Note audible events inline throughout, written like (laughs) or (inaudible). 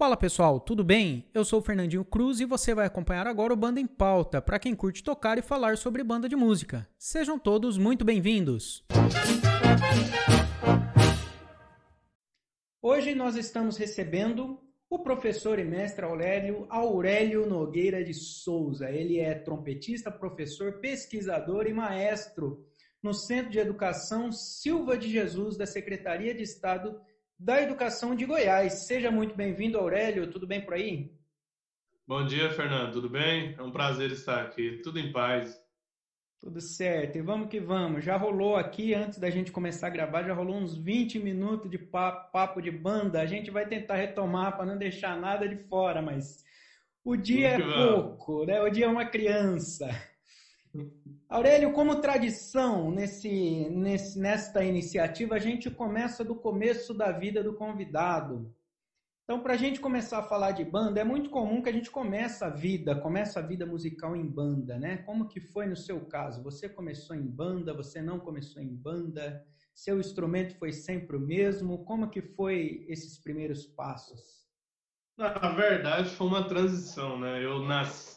Fala pessoal, tudo bem? Eu sou o Fernandinho Cruz e você vai acompanhar agora o Banda em Pauta, para quem curte tocar e falar sobre banda de música. Sejam todos muito bem-vindos! Hoje nós estamos recebendo o professor e mestre Aurélio Aurélio Nogueira de Souza. Ele é trompetista, professor, pesquisador e maestro no Centro de Educação Silva de Jesus da Secretaria de Estado da Educação de Goiás. Seja muito bem-vindo, Aurélio. Tudo bem por aí? Bom dia, Fernando. Tudo bem? É um prazer estar aqui. Tudo em paz. Tudo certo. E vamos que vamos. Já rolou aqui, antes da gente começar a gravar, já rolou uns 20 minutos de papo, papo de banda. A gente vai tentar retomar para não deixar nada de fora, mas o dia é pouco, né? O dia é uma criança. Aurélio, como tradição nesse, nesse, nesta iniciativa, a gente começa do começo da vida do convidado. Então, para a gente começar a falar de banda, é muito comum que a gente comece a vida, começa a vida musical em banda, né? Como que foi no seu caso? Você começou em banda, você não começou em banda? Seu instrumento foi sempre o mesmo? Como que foi esses primeiros passos? Na verdade, foi uma transição, né? Eu,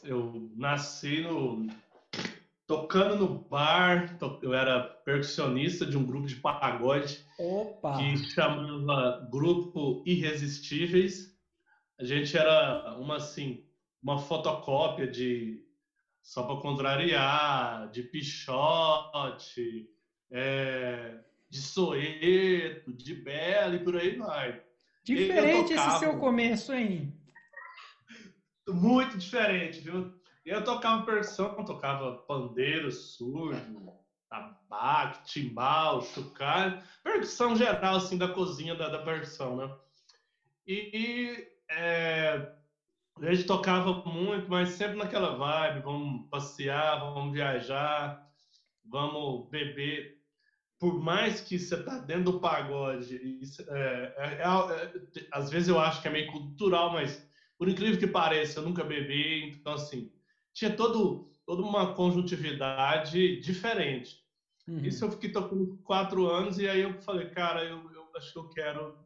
eu nasci no, tocando no bar, eu era percussionista de um grupo de pagode Opa. que chamava Grupo Irresistíveis. A gente era uma assim, uma fotocópia de só para contrariar, de Pichote, é, de Soeto, de Bela e por aí vai. Diferente tocava... esse seu começo, hein? Muito diferente, viu? Eu tocava percussão, tocava pandeiro, surdo, tabaco, timbal, chocalho, percussão geral, assim, da cozinha da, da percussão, né? E é, a gente tocava muito, mas sempre naquela vibe, vamos passear, vamos viajar, vamos beber. Por mais que você tá dentro do pagode, isso, é, é, é, é às vezes eu acho que é meio cultural, mas por incrível que pareça, eu nunca bebi, então assim, tinha todo, toda uma conjuntividade diferente. Uhum. Isso eu fiquei tocando quatro anos e aí eu falei, cara, eu, eu acho que eu quero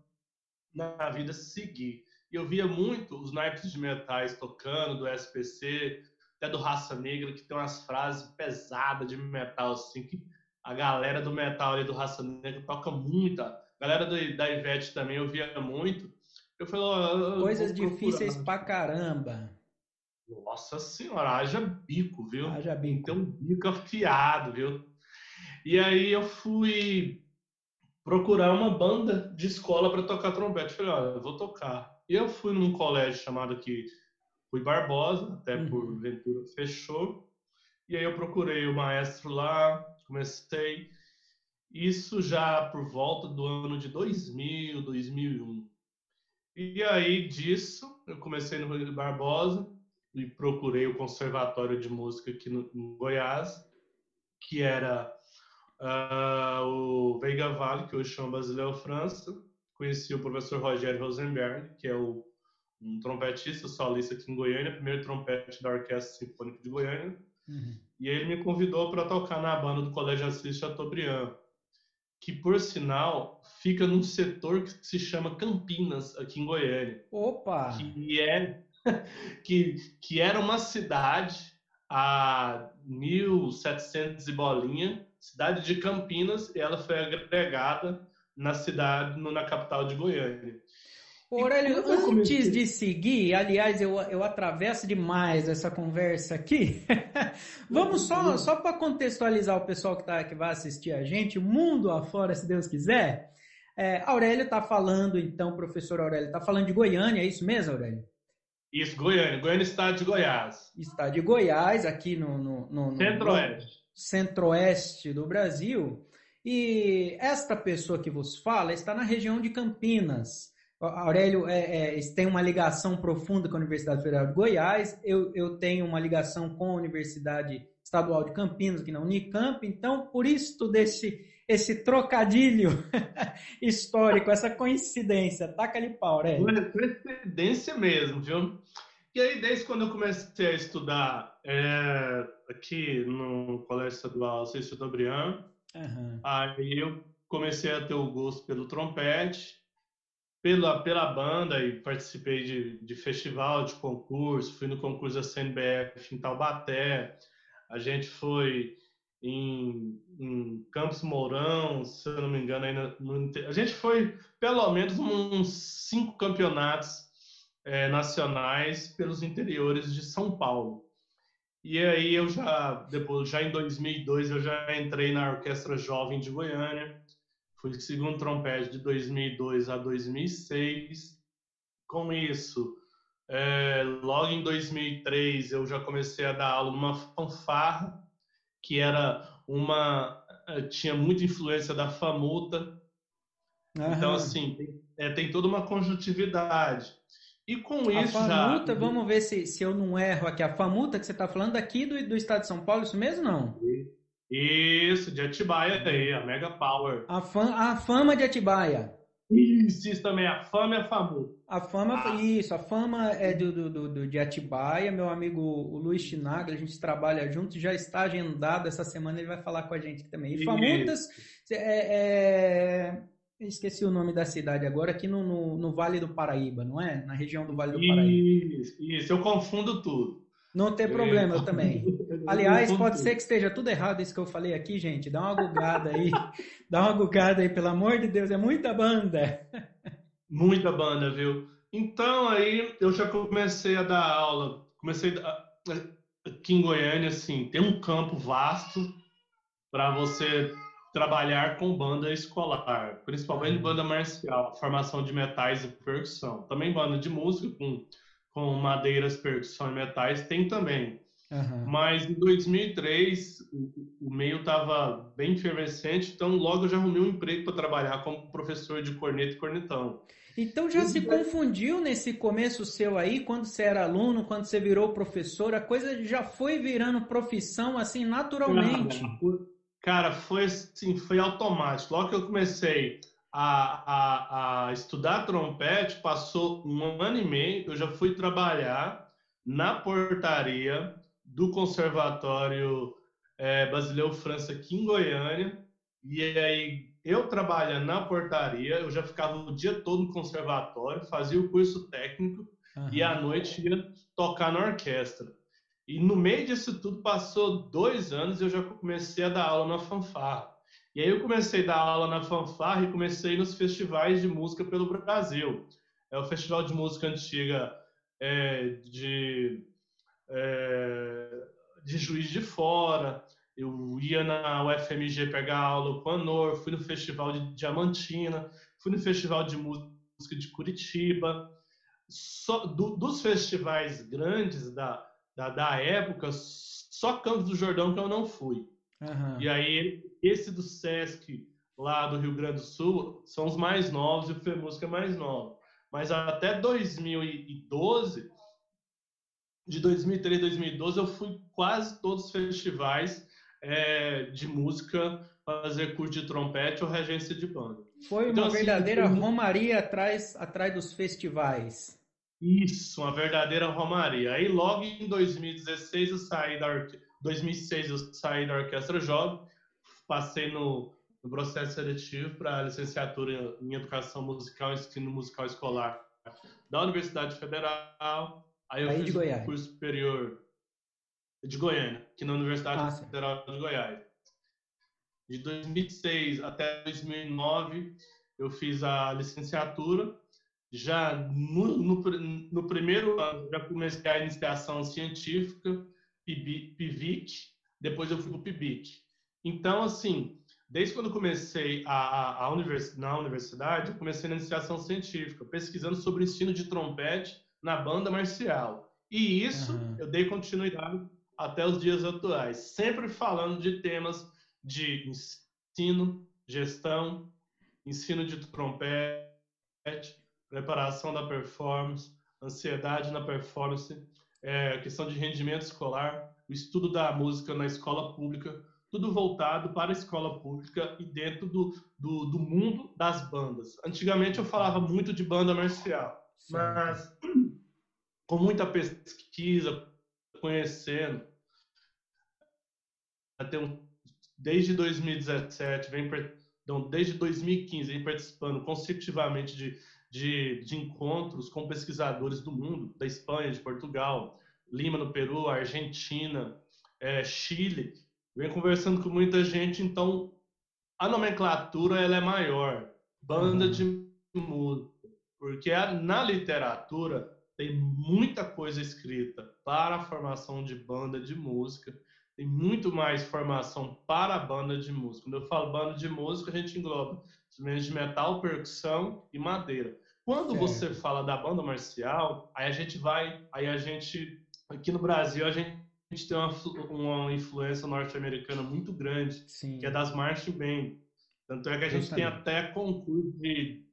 na vida seguir. E eu via muito os naipes de metais tocando, do SPC, até do Raça Negra, que tem umas frases pesadas de metal, assim, que a galera do metal ali do Raça Negra toca muito. A galera do, da Ivete também eu via muito. Eu falei, oh, Coisas difíceis pra caramba. Nossa senhora, haja bico, viu? Haja bico. Tem um bico afiado, viu? E aí eu fui procurar uma banda de escola para tocar trompete. Falei, olha, eu vou tocar. E eu fui num colégio chamado aqui Rui Barbosa, até uhum. por Ventura fechou. E aí eu procurei o maestro lá, comecei. Isso já por volta do ano de 2000, 2001. E aí disso, eu comecei no Rui Barbosa, e procurei o Conservatório de Música aqui no, no Goiás, que era uh, o Veiga Vale, que hoje chama Basileu França. Conheci o professor Rogério Rosenberg, que é o, um trompetista solista aqui em Goiânia, primeiro trompete da Orquestra Sinfônica de Goiânia. Uhum. E ele me convidou para tocar na banda do Colégio Assis Chateaubriand, que, por sinal, fica num setor que se chama Campinas, aqui em Goiânia. Opa! Que é (laughs) que, que era uma cidade a 1700 e bolinha, cidade de Campinas, e ela foi agregada na cidade, na capital de Goiânia. Aurélio, antes de seguir, aliás, eu, eu atravesso demais essa conversa aqui. (laughs) Vamos só, só para contextualizar o pessoal que, tá, que vai assistir a gente, o mundo afora, se Deus quiser. É, Aurélio está falando, então, professor Aurélio, está falando de Goiânia, é isso mesmo, Aurélio? Isso, Goiânia. Goiânia, estado de Goiás. Estado de Goiás, aqui no, no, no, no centro-oeste. Centro-oeste do Brasil. E esta pessoa que vos fala está na região de Campinas. Aurélio é, é, tem uma ligação profunda com a Universidade Federal de Goiás. Eu, eu tenho uma ligação com a Universidade Estadual de Campinas, aqui na Unicamp. Então, por isso desse esse trocadilho (laughs) histórico, essa coincidência. Taca ali pau, né? Coincidência mesmo, viu? E aí, desde quando eu comecei a estudar é, aqui no Colégio Estadual Cícero Chateaubriand, uhum. aí eu comecei a ter o gosto pelo trompete, pela, pela banda e participei de, de festival, de concurso, fui no concurso da CNBF em Taubaté, a gente foi em, em Campos Mourão, se eu não me engano, ainda a gente foi pelo menos uns cinco campeonatos é, nacionais pelos interiores de São Paulo. E aí eu já, depois, já em 2002, eu já entrei na Orquestra Jovem de Goiânia, fui segundo trompete de 2002 a 2006. Com isso, é, logo em 2003 eu já comecei a dar aula numa fanfarra que era uma eh, tinha muita influência da famuta. Aham. Então assim tem, é, tem, toda uma conjuntividade. E com a isso famuta, já vamos ver se, se eu não erro aqui. A famuta que você está falando aqui do, do estado de São Paulo, isso mesmo não? Isso, de Atibaia aí, a Mega Power. A, fam, a fama de Atibaia. Isso, isso também, a fama é a famosa. A fama, ah. isso, a fama é do, do, do, de Atibaia, meu amigo o Luiz Chinagra, a gente trabalha junto, já está agendado essa semana, ele vai falar com a gente aqui também. E Famutas, é, é, esqueci o nome da cidade agora, aqui no, no, no, Vale do Paraíba, não é? Na região do Vale do Paraíba. Isso, isso eu confundo tudo. Não tem problema, eu também. Aliás, pode ser que esteja tudo errado isso que eu falei aqui, gente. Dá uma gugada aí. (laughs) Dá uma gugada aí, pelo amor de Deus. É muita banda. Muita banda, viu? Então, aí eu já comecei a dar aula. Comecei a... aqui em Goiânia, assim, tem um campo vasto para você trabalhar com banda escolar, principalmente banda marcial, formação de metais e percussão. Também banda de música com com madeiras, percussão e metais, tem também. Uhum. Mas em 2003 o, o meio estava bem efervescente, então logo eu já arrumei um emprego para trabalhar como professor de corneta e cornetão. Então já se confundiu nesse começo seu aí, quando você era aluno, quando você virou professor, a coisa já foi virando profissão assim naturalmente. Cara, foi assim, foi automático. Logo que eu comecei a, a, a estudar trompete, passou um ano e meio, eu já fui trabalhar na portaria do Conservatório é, Basileu França aqui em Goiânia. E aí, eu trabalhando na portaria, eu já ficava o dia todo no conservatório, fazia o curso técnico uhum. e à noite ia tocar na orquestra. E no meio disso tudo, passou dois anos e eu já comecei a dar aula na fanfarra. E aí eu comecei a dar aula na fanfarra e comecei nos festivais de música pelo Brasil. É o Festival de Música Antiga é, de, é, de Juiz de Fora, eu ia na UFMG pegar aula com a Nor, fui no Festival de Diamantina, fui no Festival de Música de Curitiba. Só, do, dos festivais grandes da, da, da época, só Campos do Jordão que eu não fui. Uhum. E aí, esse do Sesc, lá do Rio Grande do Sul, são os mais novos e o FEMUSC é mais novo. Mas até 2012, de 2003 a 2012, eu fui quase todos os festivais é, de música fazer curso de trompete ou regência de banda. Foi então, uma assim, verdadeira romaria atrás, atrás dos festivais. Isso, uma verdadeira romaria. Aí logo em 2016 eu saí da, 2006 eu saí da Orquestra Jovem, passei no, no processo seletivo para licenciatura em Educação Musical e Ensino Musical Escolar da Universidade Federal. Aí eu Aí fiz o curso superior de Goiânia, aqui na Universidade ah, Federal de Goiás. De 2006 até 2009 eu fiz a licenciatura. Já no, no, no primeiro ano já comecei a iniciação científica PIVIC, depois eu fui para o PIBIC. Então, assim, desde quando comecei a, a, a univers, na universidade, eu comecei na iniciação científica, pesquisando sobre o ensino de trompete na banda marcial. E isso uhum. eu dei continuidade até os dias atuais, sempre falando de temas de ensino, gestão, ensino de trompete, preparação da performance, ansiedade na performance, é, questão de rendimento escolar, o estudo da música na escola pública, tudo voltado para a escola pública e dentro do, do, do mundo das bandas. Antigamente eu falava muito de banda marcial, mas com muita pesquisa, conhecendo, até um, desde 2017, vem, não, desde 2015, vem participando consecutivamente de, de, de encontros com pesquisadores do mundo, da Espanha, de Portugal, Lima no Peru, Argentina, é, Chile. Venho conversando com muita gente, então a nomenclatura ela é maior. Banda uhum. de música. Porque na literatura tem muita coisa escrita para a formação de banda de música, tem muito mais formação para a banda de música. Quando eu falo banda de música, a gente engloba instrumentos de metal, percussão e madeira. Quando certo. você fala da banda marcial, aí a gente vai, aí a gente, aqui no Brasil, a gente, a gente tem uma, uma influência norte-americana muito grande, Sim. que é das marching band. Tanto é que a gente tem até concurso de,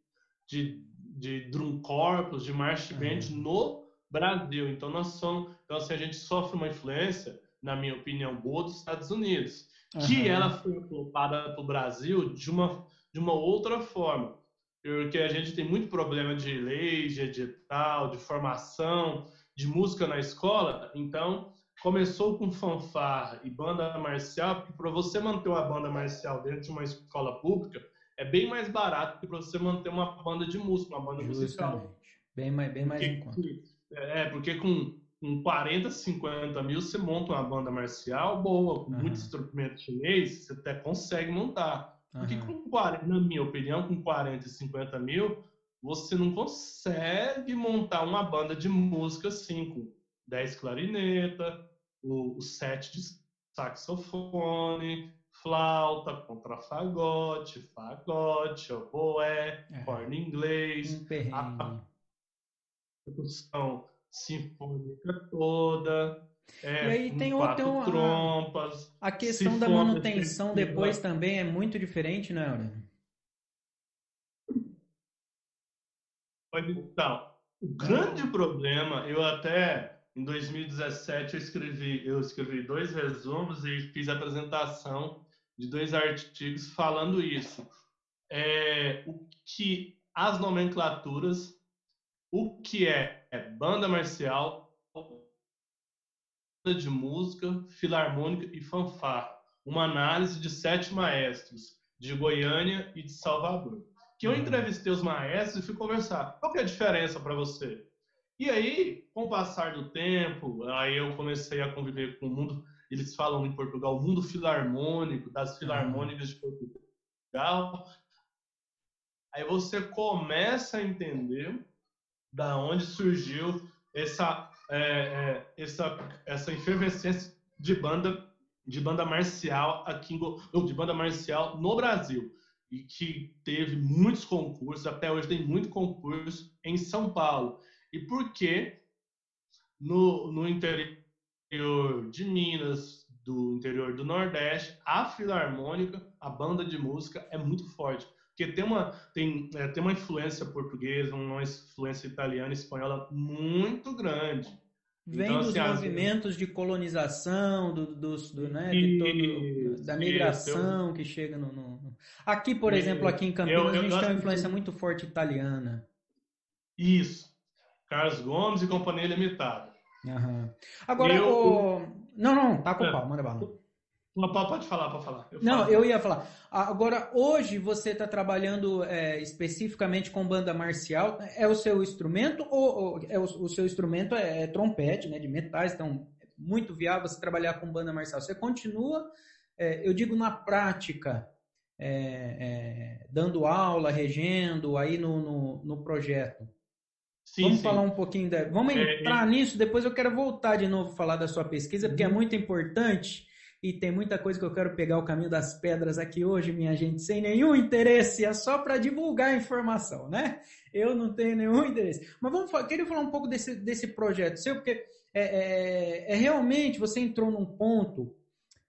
de, de drum corps, de marching band uhum. no Brasil. Então nós somos, então assim, a gente sofre uma influência, na minha opinião, boa dos Estados Unidos, uhum. que ela foi colocada para o Brasil de uma de uma outra forma, porque a gente tem muito problema de lei, de edital, de formação, de música na escola, então começou com fanfarra e banda marcial, porque para você manter uma banda marcial dentro de uma escola pública é bem mais barato que para você manter uma banda de música, uma banda Justamente. musical. Bem mais, bem mais porque, em conta. É, porque com, com 40, 50 mil você monta uma banda marcial boa, com uhum. muito instrumento chinês, você até consegue montar. Porque uhum. com 40, na minha opinião, com 40 e 50 mil, você não consegue montar uma banda de música assim, com 10 clarineta, o, o 7 de saxofone, flauta, contrafagote, fagote, oboé, é. corno inglês, um a percussão sinfônica toda. É, e aí tem, outra uma, trompas. A questão da manutenção depois também é muito diferente, né, Aurélio? Então, o grande problema, eu até em 2017 eu escrevi, eu escrevi dois resumos e fiz a apresentação de dois artigos falando isso. É, o que as nomenclaturas, o que é, é banda marcial, de música, filarmônica e fanfarra, uma análise de sete maestros de Goiânia e de Salvador. Que eu uhum. entrevistei os maestros e fui conversar. Qual que é a diferença para você? E aí, com o passar do tempo, aí eu comecei a conviver com o mundo, eles falam em Portugal, o mundo filarmônico, das uhum. filarmônicas de Portugal. Aí você começa a entender da onde surgiu essa é, é, essa, essa efervescência de banda de banda marcial aqui em, de banda marcial no Brasil e que teve muitos concursos até hoje tem muito concurso em São Paulo e por que no, no interior de Minas do interior do Nordeste a filarmônica a banda de música é muito forte porque tem uma, tem, é, tem uma influência portuguesa, uma influência italiana e espanhola muito grande. Vem então, dos assim, movimentos de colonização, do, dos, do, né, todo, da migração isso, que chega no, no, Aqui, por exemplo, aqui em Campinas, eu, eu, a gente tem uma influência muito forte italiana. Isso. Carlos Gomes e Companhia Limitada. Uhum. Agora, eu... o... não, não, tá com o pau, manda bala. Pode falar, pode falar. Eu Não, eu ia falar. Agora, hoje você está trabalhando é, especificamente com banda marcial. É o seu instrumento ou, ou é o, o, seu instrumento é, é, trompete, né, de metais? Então, é muito viável você trabalhar com banda marcial. Você continua, é, eu digo na prática, é, é, dando aula, regendo aí no, no, no projeto. Sim, vamos sim. falar um pouquinho da. Vamos entrar nisso. Depois eu quero voltar de novo falar da sua pesquisa, porque é uhum. muito importante e tem muita coisa que eu quero pegar o caminho das pedras aqui hoje, minha gente, sem nenhum interesse, é só para divulgar a informação, né? Eu não tenho nenhum interesse. Mas vamos falar, queria falar um pouco desse, desse projeto seu, porque é, é, é realmente você entrou num ponto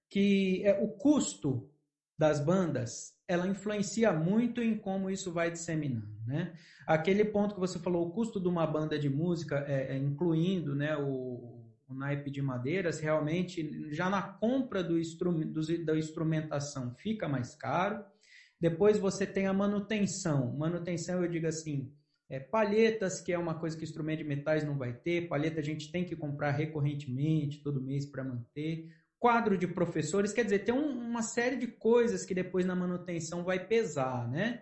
que é, o custo das bandas ela influencia muito em como isso vai disseminando, né? Aquele ponto que você falou, o custo de uma banda de música, é, é incluindo, né, o, o naipe de madeiras, realmente já na compra do do, da instrumentação fica mais caro. Depois você tem a manutenção. Manutenção, eu digo assim, é, palhetas, que é uma coisa que instrumento de metais não vai ter. Palheta a gente tem que comprar recorrentemente, todo mês para manter. Quadro de professores, quer dizer, tem um, uma série de coisas que depois na manutenção vai pesar, né?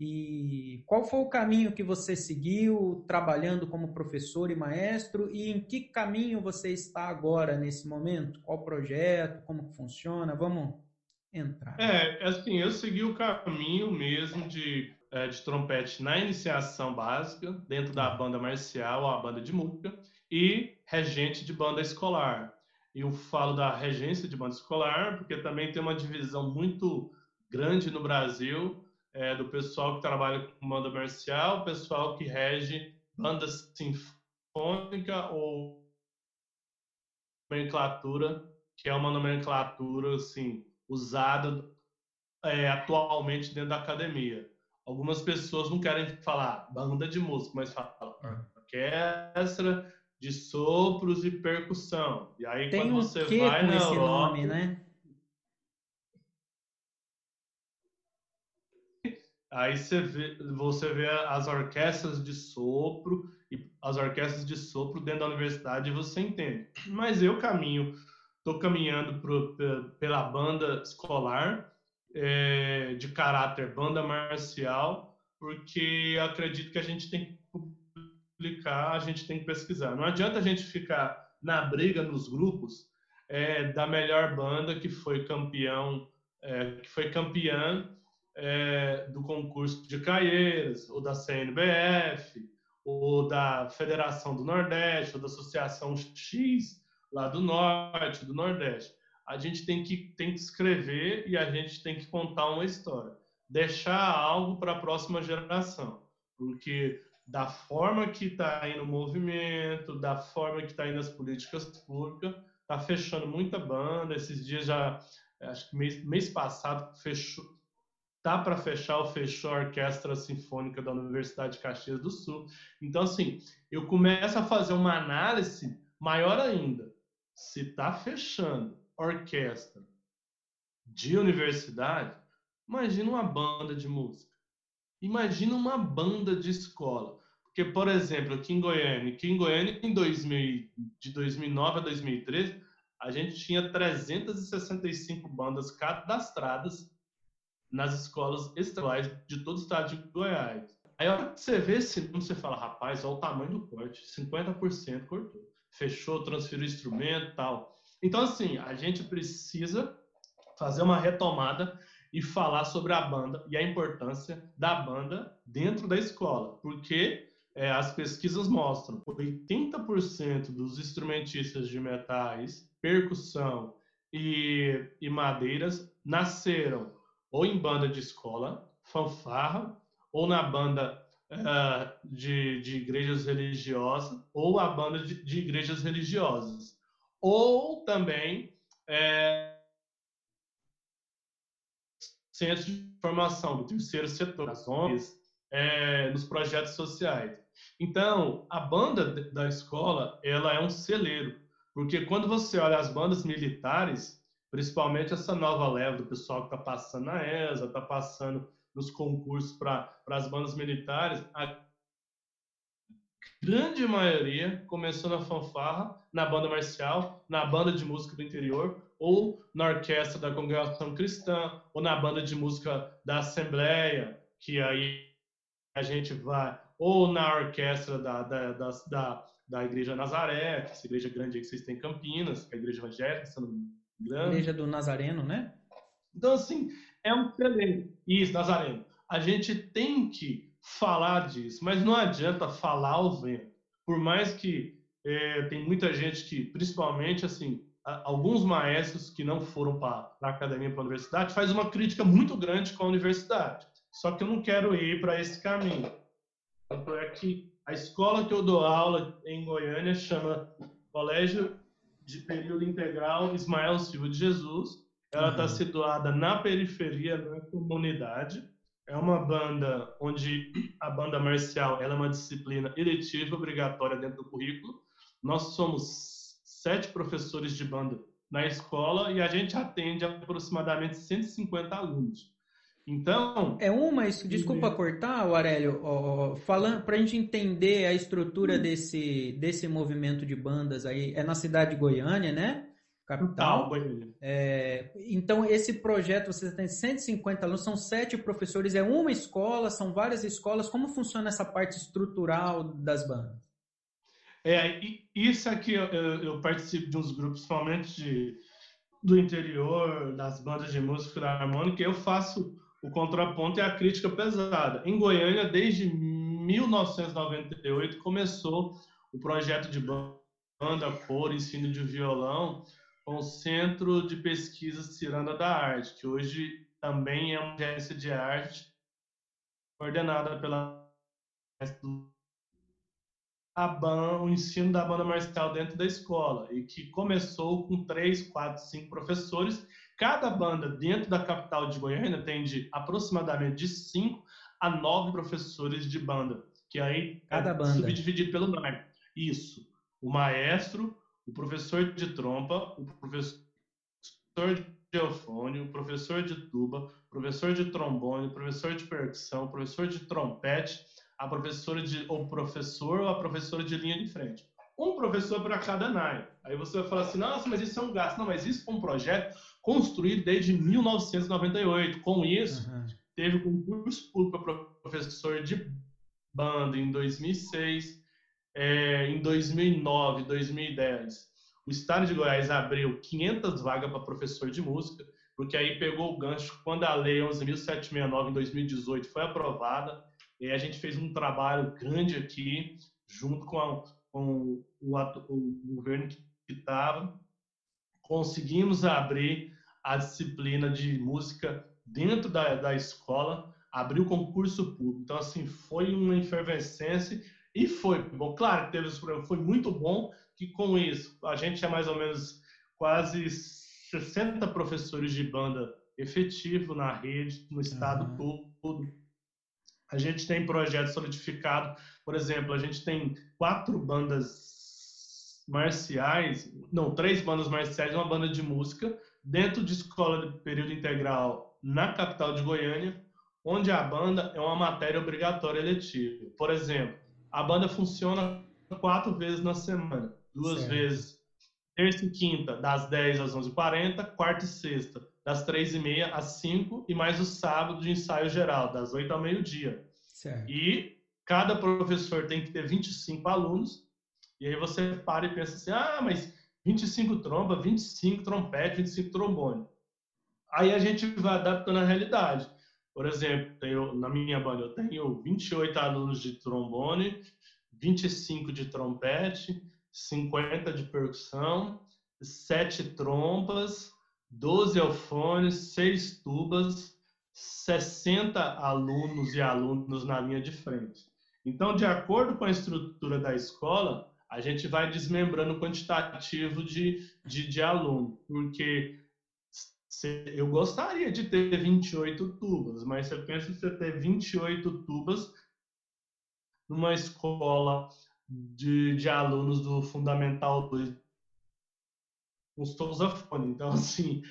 E qual foi o caminho que você seguiu trabalhando como professor e maestro e em que caminho você está agora nesse momento? Qual projeto? Como funciona? Vamos entrar. É, assim, eu segui o caminho mesmo de, é, de trompete na iniciação básica, dentro da banda marcial, a banda de música, e regente de banda escolar. E eu falo da regência de banda escolar porque também tem uma divisão muito grande no Brasil é, do pessoal que trabalha com banda marcial, pessoal que rege banda sinfônica ou nomenclatura, que é uma nomenclatura assim usada é, atualmente dentro da academia. Algumas pessoas não querem falar banda de música, mas falam orquestra de sopros e percussão. E aí Tem quando um você vai na esse Europa, nome, né? Aí você vê, você vê as orquestras de sopro e as orquestras de sopro dentro da universidade e você entende. Mas eu caminho, estou caminhando pro, pe- pela banda escolar é, de caráter banda marcial, porque acredito que a gente tem que publicar, a gente tem que pesquisar. Não adianta a gente ficar na briga nos grupos é, da melhor banda que foi campeão, é, que foi campeã é, do concurso de Caieiras, ou da CNBF, ou da Federação do Nordeste, ou da Associação X, lá do Norte, do Nordeste. A gente tem que, tem que escrever e a gente tem que contar uma história. Deixar algo para a próxima geração. Porque da forma que está indo o movimento, da forma que está indo as políticas públicas, está fechando muita banda. Esses dias já, acho que mês, mês passado, fechou, tá para fechar ou fechou a Orquestra Sinfônica da Universidade de Caxias do Sul. Então, assim, eu começo a fazer uma análise maior ainda. Se está fechando orquestra de universidade, imagina uma banda de música. Imagina uma banda de escola. Porque, por exemplo, aqui em Goiânia, aqui em Goiânia, em 2000, de 2009 a 2013, a gente tinha 365 bandas cadastradas nas escolas estaduais de todo o estado de Goiás. Aí, a hora que você vê esse número, você fala, rapaz, olha o tamanho do corte, 50% cortou. Fechou, transferiu instrumento tal. Então, assim, a gente precisa fazer uma retomada e falar sobre a banda e a importância da banda dentro da escola, porque é, as pesquisas mostram 80% dos instrumentistas de metais, percussão e, e madeiras nasceram ou em banda de escola, fanfarra, ou na banda uh, de, de, igrejas religiosas, ou a banda de, de igrejas religiosas. Ou também é, centros de formação do terceiro setor, as ONGs, é, nos projetos sociais. Então, a banda da escola, ela é um celeiro, porque quando você olha as bandas militares, principalmente essa nova leva do pessoal que está passando na ESA, está passando nos concursos para as bandas militares, a grande maioria começou na fanfarra, na banda marcial, na banda de música do interior, ou na orquestra da congregação cristã, ou na banda de música da Assembleia, que aí a gente vai, ou na orquestra da, da, da, da, da Igreja Nazaré, essa igreja grande que vocês têm em Campinas, que é a igreja evangélica, se não me engano. Igreja do Nazareno, né? Então, assim, é um excelente. Isso, Nazareno. A gente tem que falar disso, mas não adianta falar ao vento. Por mais que é, tem muita gente que, principalmente, assim, alguns maestros que não foram para a academia, para a universidade, faz uma crítica muito grande com a universidade. Só que eu não quero ir para esse caminho. Tanto é que a escola que eu dou aula em Goiânia chama Colégio de Período Integral Ismael Silva de Jesus. Ela está uhum. situada na periferia, na comunidade. É uma banda onde a banda marcial ela é uma disciplina eletiva, obrigatória dentro do currículo. Nós somos sete professores de banda na escola e a gente atende aproximadamente 150 alunos. Então. É uma, desculpa e... cortar, Aurélio, ó, falando para a gente entender a estrutura hum. desse, desse movimento de bandas aí, é na cidade de Goiânia, né? capital. É, então, esse projeto, você tem 150 alunos, são sete professores, é uma escola, são várias escolas. Como funciona essa parte estrutural das bandas? É, isso aqui eu, eu participo de uns grupos, principalmente de, do interior, das bandas de música harmônica, eu faço o contraponto e a crítica pesada. Em Goiânia, desde 1998, começou o projeto de banda, cor, ensino de violão, com o Centro de Pesquisa Ciranda da Arte, que hoje também é uma agência de arte coordenada pela a banda, o ensino da banda marcial dentro da escola e que começou com três, quatro, cinco professores. Cada banda dentro da capital de Goiânia tem de aproximadamente de cinco a nove professores de banda, que aí cada é banda subdividido pelo nome. Isso, o maestro, o professor de trompa, o professor de eufone, o professor de tuba, o professor de trombone, o professor de percussão, o professor de trompete, a professora de ou professor ou a professora de linha de frente. Um professor para cada NAI. Aí você vai falar assim, nossa, mas isso é um gasto. Não, mas isso foi um projeto construído desde 1998. Com isso, uhum. teve concurso público para professor de banda em 2006, é, em 2009, 2010, o estado de Goiás abriu 500 vagas para professor de música, porque aí pegou o gancho quando a lei 11.769 em 2018 foi aprovada, e a gente fez um trabalho grande aqui, junto com, a, com o, o, governo que estava, conseguimos abrir a disciplina de música dentro da, da escola, abriu concurso público. Então, assim, foi uma efervescência e foi bom. Claro que teve esse problema, foi muito bom que com isso a gente tinha mais ou menos quase 60 professores de banda efetivo na rede, no estado uhum. todo. A gente tem projeto solidificado, por exemplo, a gente tem quatro bandas marciais, não, três bandas marciais, uma banda de música, dentro de escola de período integral na capital de Goiânia, onde a banda é uma matéria obrigatória eletiva. Por exemplo, a banda funciona quatro vezes na semana. Duas certo. vezes terça e quinta, das 10 às 11h40, quarta e sexta, das 3h30 às 5 e mais o sábado de ensaio geral, das 8 ao meio-dia. E cada professor tem que ter 25 alunos, e aí você para e pensa assim, ah, mas 25 tromba, 25 trompete, 25 trombone. Aí a gente vai adaptando a realidade. Por exemplo, tenho, na minha banda eu tenho 28 alunos de trombone, 25 de trompete, 50 de percussão, 7 trompas, 12 alfones, 6 tubas, 60 alunos e alunos na linha de frente. Então, de acordo com a estrutura da escola, a gente vai desmembrando o quantitativo de, de, de aluno, porque eu gostaria de ter 28 tubas, mas você pensa você ter 28 tubas numa escola de, de alunos do Fundamental 2 com tosafone. Então, assim,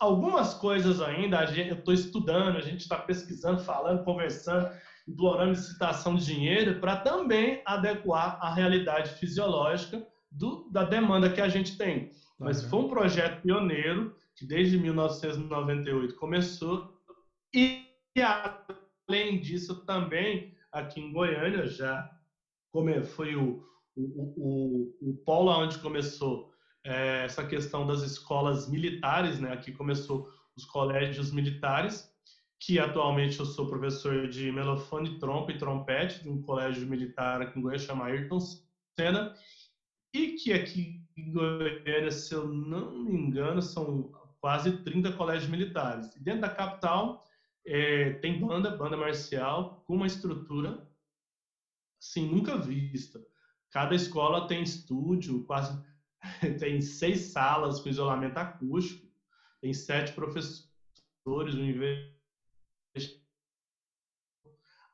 algumas coisas ainda eu estou estudando, a gente está pesquisando, falando, conversando, implorando licitação de dinheiro para também adequar a realidade fisiológica do, da demanda que a gente tem. Mas foi um projeto pioneiro que desde 1998 começou, e além disso também aqui em Goiânia já como foi o, o, o, o polo onde começou é, essa questão das escolas militares, né? Aqui começou os colégios militares, que atualmente eu sou professor de melofone, trompa e trompete de um colégio militar aqui em Goiânia chamado Ayrton Senna, e que aqui em Goiânia, se eu não me engano, são quase 30 colégios militares. E dentro da capital é, tem banda, banda marcial, com uma estrutura assim, nunca vista. Cada escola tem estúdio, quase (laughs) tem seis salas com isolamento acústico, tem sete professores,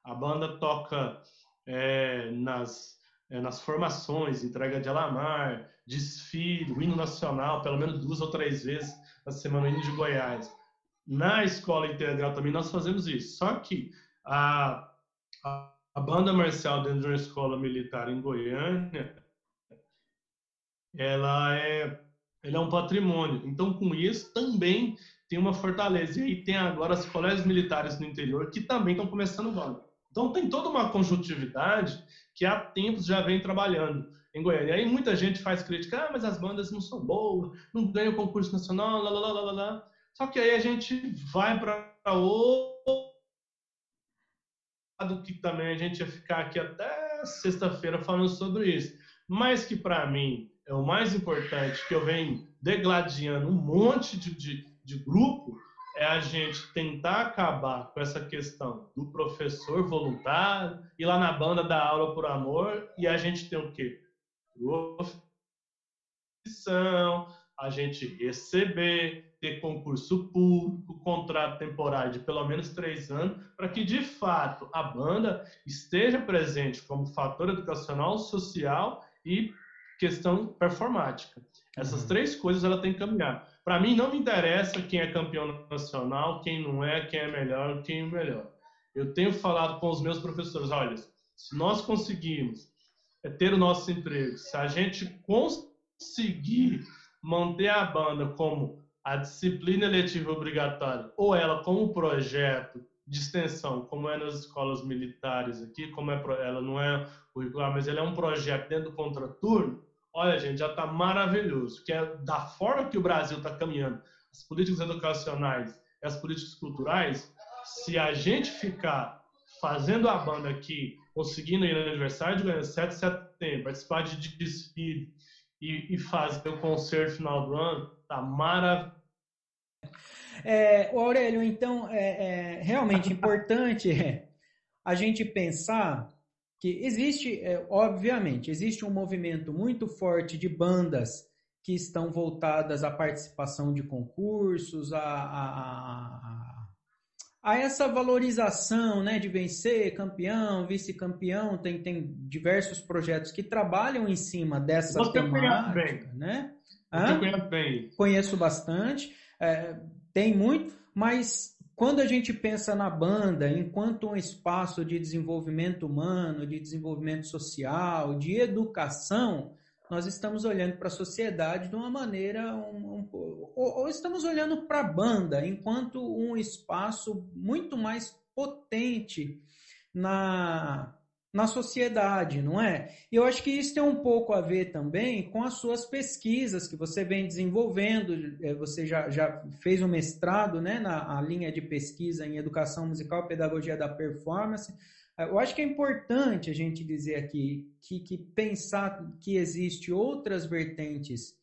a banda toca é, nas, é, nas formações, entrega de alamar, desfile, o hino nacional, pelo menos duas ou três vezes na Semana Hino de Goiás. Na escola integral também nós fazemos isso. Só que a, a, a banda marcial dentro de uma escola militar em Goiânia, ela é ele é um patrimônio. Então, com isso, também tem uma fortaleza. E aí tem agora as colégios militares no interior que também estão começando banda. Então, tem toda uma conjuntividade que há tempos já vem trabalhando em Goiânia. Aí muita gente faz crítica, ah, mas as bandas não são boas, não ganham concurso nacional, lá, lá, lá, lá, lá. Só que aí a gente vai para outro que também a gente ia ficar aqui até sexta-feira falando sobre isso. Mas que para mim é o mais importante, que eu venho degladiando um monte de, de, de grupo, é a gente tentar acabar com essa questão do professor voluntário, ir lá na banda dar aula por amor, e a gente tem o quê? Profissão, a gente receber, ter concurso público, contrato temporário de pelo menos três anos, para que de fato a banda esteja presente como fator educacional, social e questão performática. Essas uhum. três coisas ela tem que caminhar. Para mim não me interessa quem é campeão nacional, quem não é, quem é melhor, quem é melhor. Eu tenho falado com os meus professores, olha, se nós conseguirmos é, ter o nosso emprego, se a gente conseguir manter a banda como a disciplina eletiva obrigatória ou ela como projeto de extensão, como é nas escolas militares aqui, como é ela não é curricular, mas ela é um projeto dentro do contraturno, olha, gente, já está maravilhoso, que é da forma que o Brasil está caminhando, as políticas educacionais e as políticas culturais, se a gente ficar fazendo a banda aqui, conseguindo ir no aniversário de Goiânia, 7 de setembro, participar de desfile e, e fazer o concerto final do ano, tá maravilhoso. É, Aurélio, então, é, é realmente importante (laughs) a gente pensar que existe, é, obviamente, existe um movimento muito forte de bandas que estão voltadas à participação de concursos, a, a, a, essa valorização né, de vencer, campeão, vice-campeão, tem, tem diversos projetos que trabalham em cima dessa Você temática. Bem. Né? Você bem. Conheço bastante, é, tem muito, mas quando a gente pensa na banda enquanto um espaço de desenvolvimento humano, de desenvolvimento social, de educação, nós estamos olhando para a sociedade de uma maneira. Um, um, ou, ou estamos olhando para a banda enquanto um espaço muito mais potente na na sociedade, não é? E eu acho que isso tem um pouco a ver também com as suas pesquisas que você vem desenvolvendo. É, você já, já fez um mestrado né, na linha de pesquisa em educação musical pedagogia da performance. É, eu acho que é importante a gente dizer aqui que, que pensar que existe outras vertentes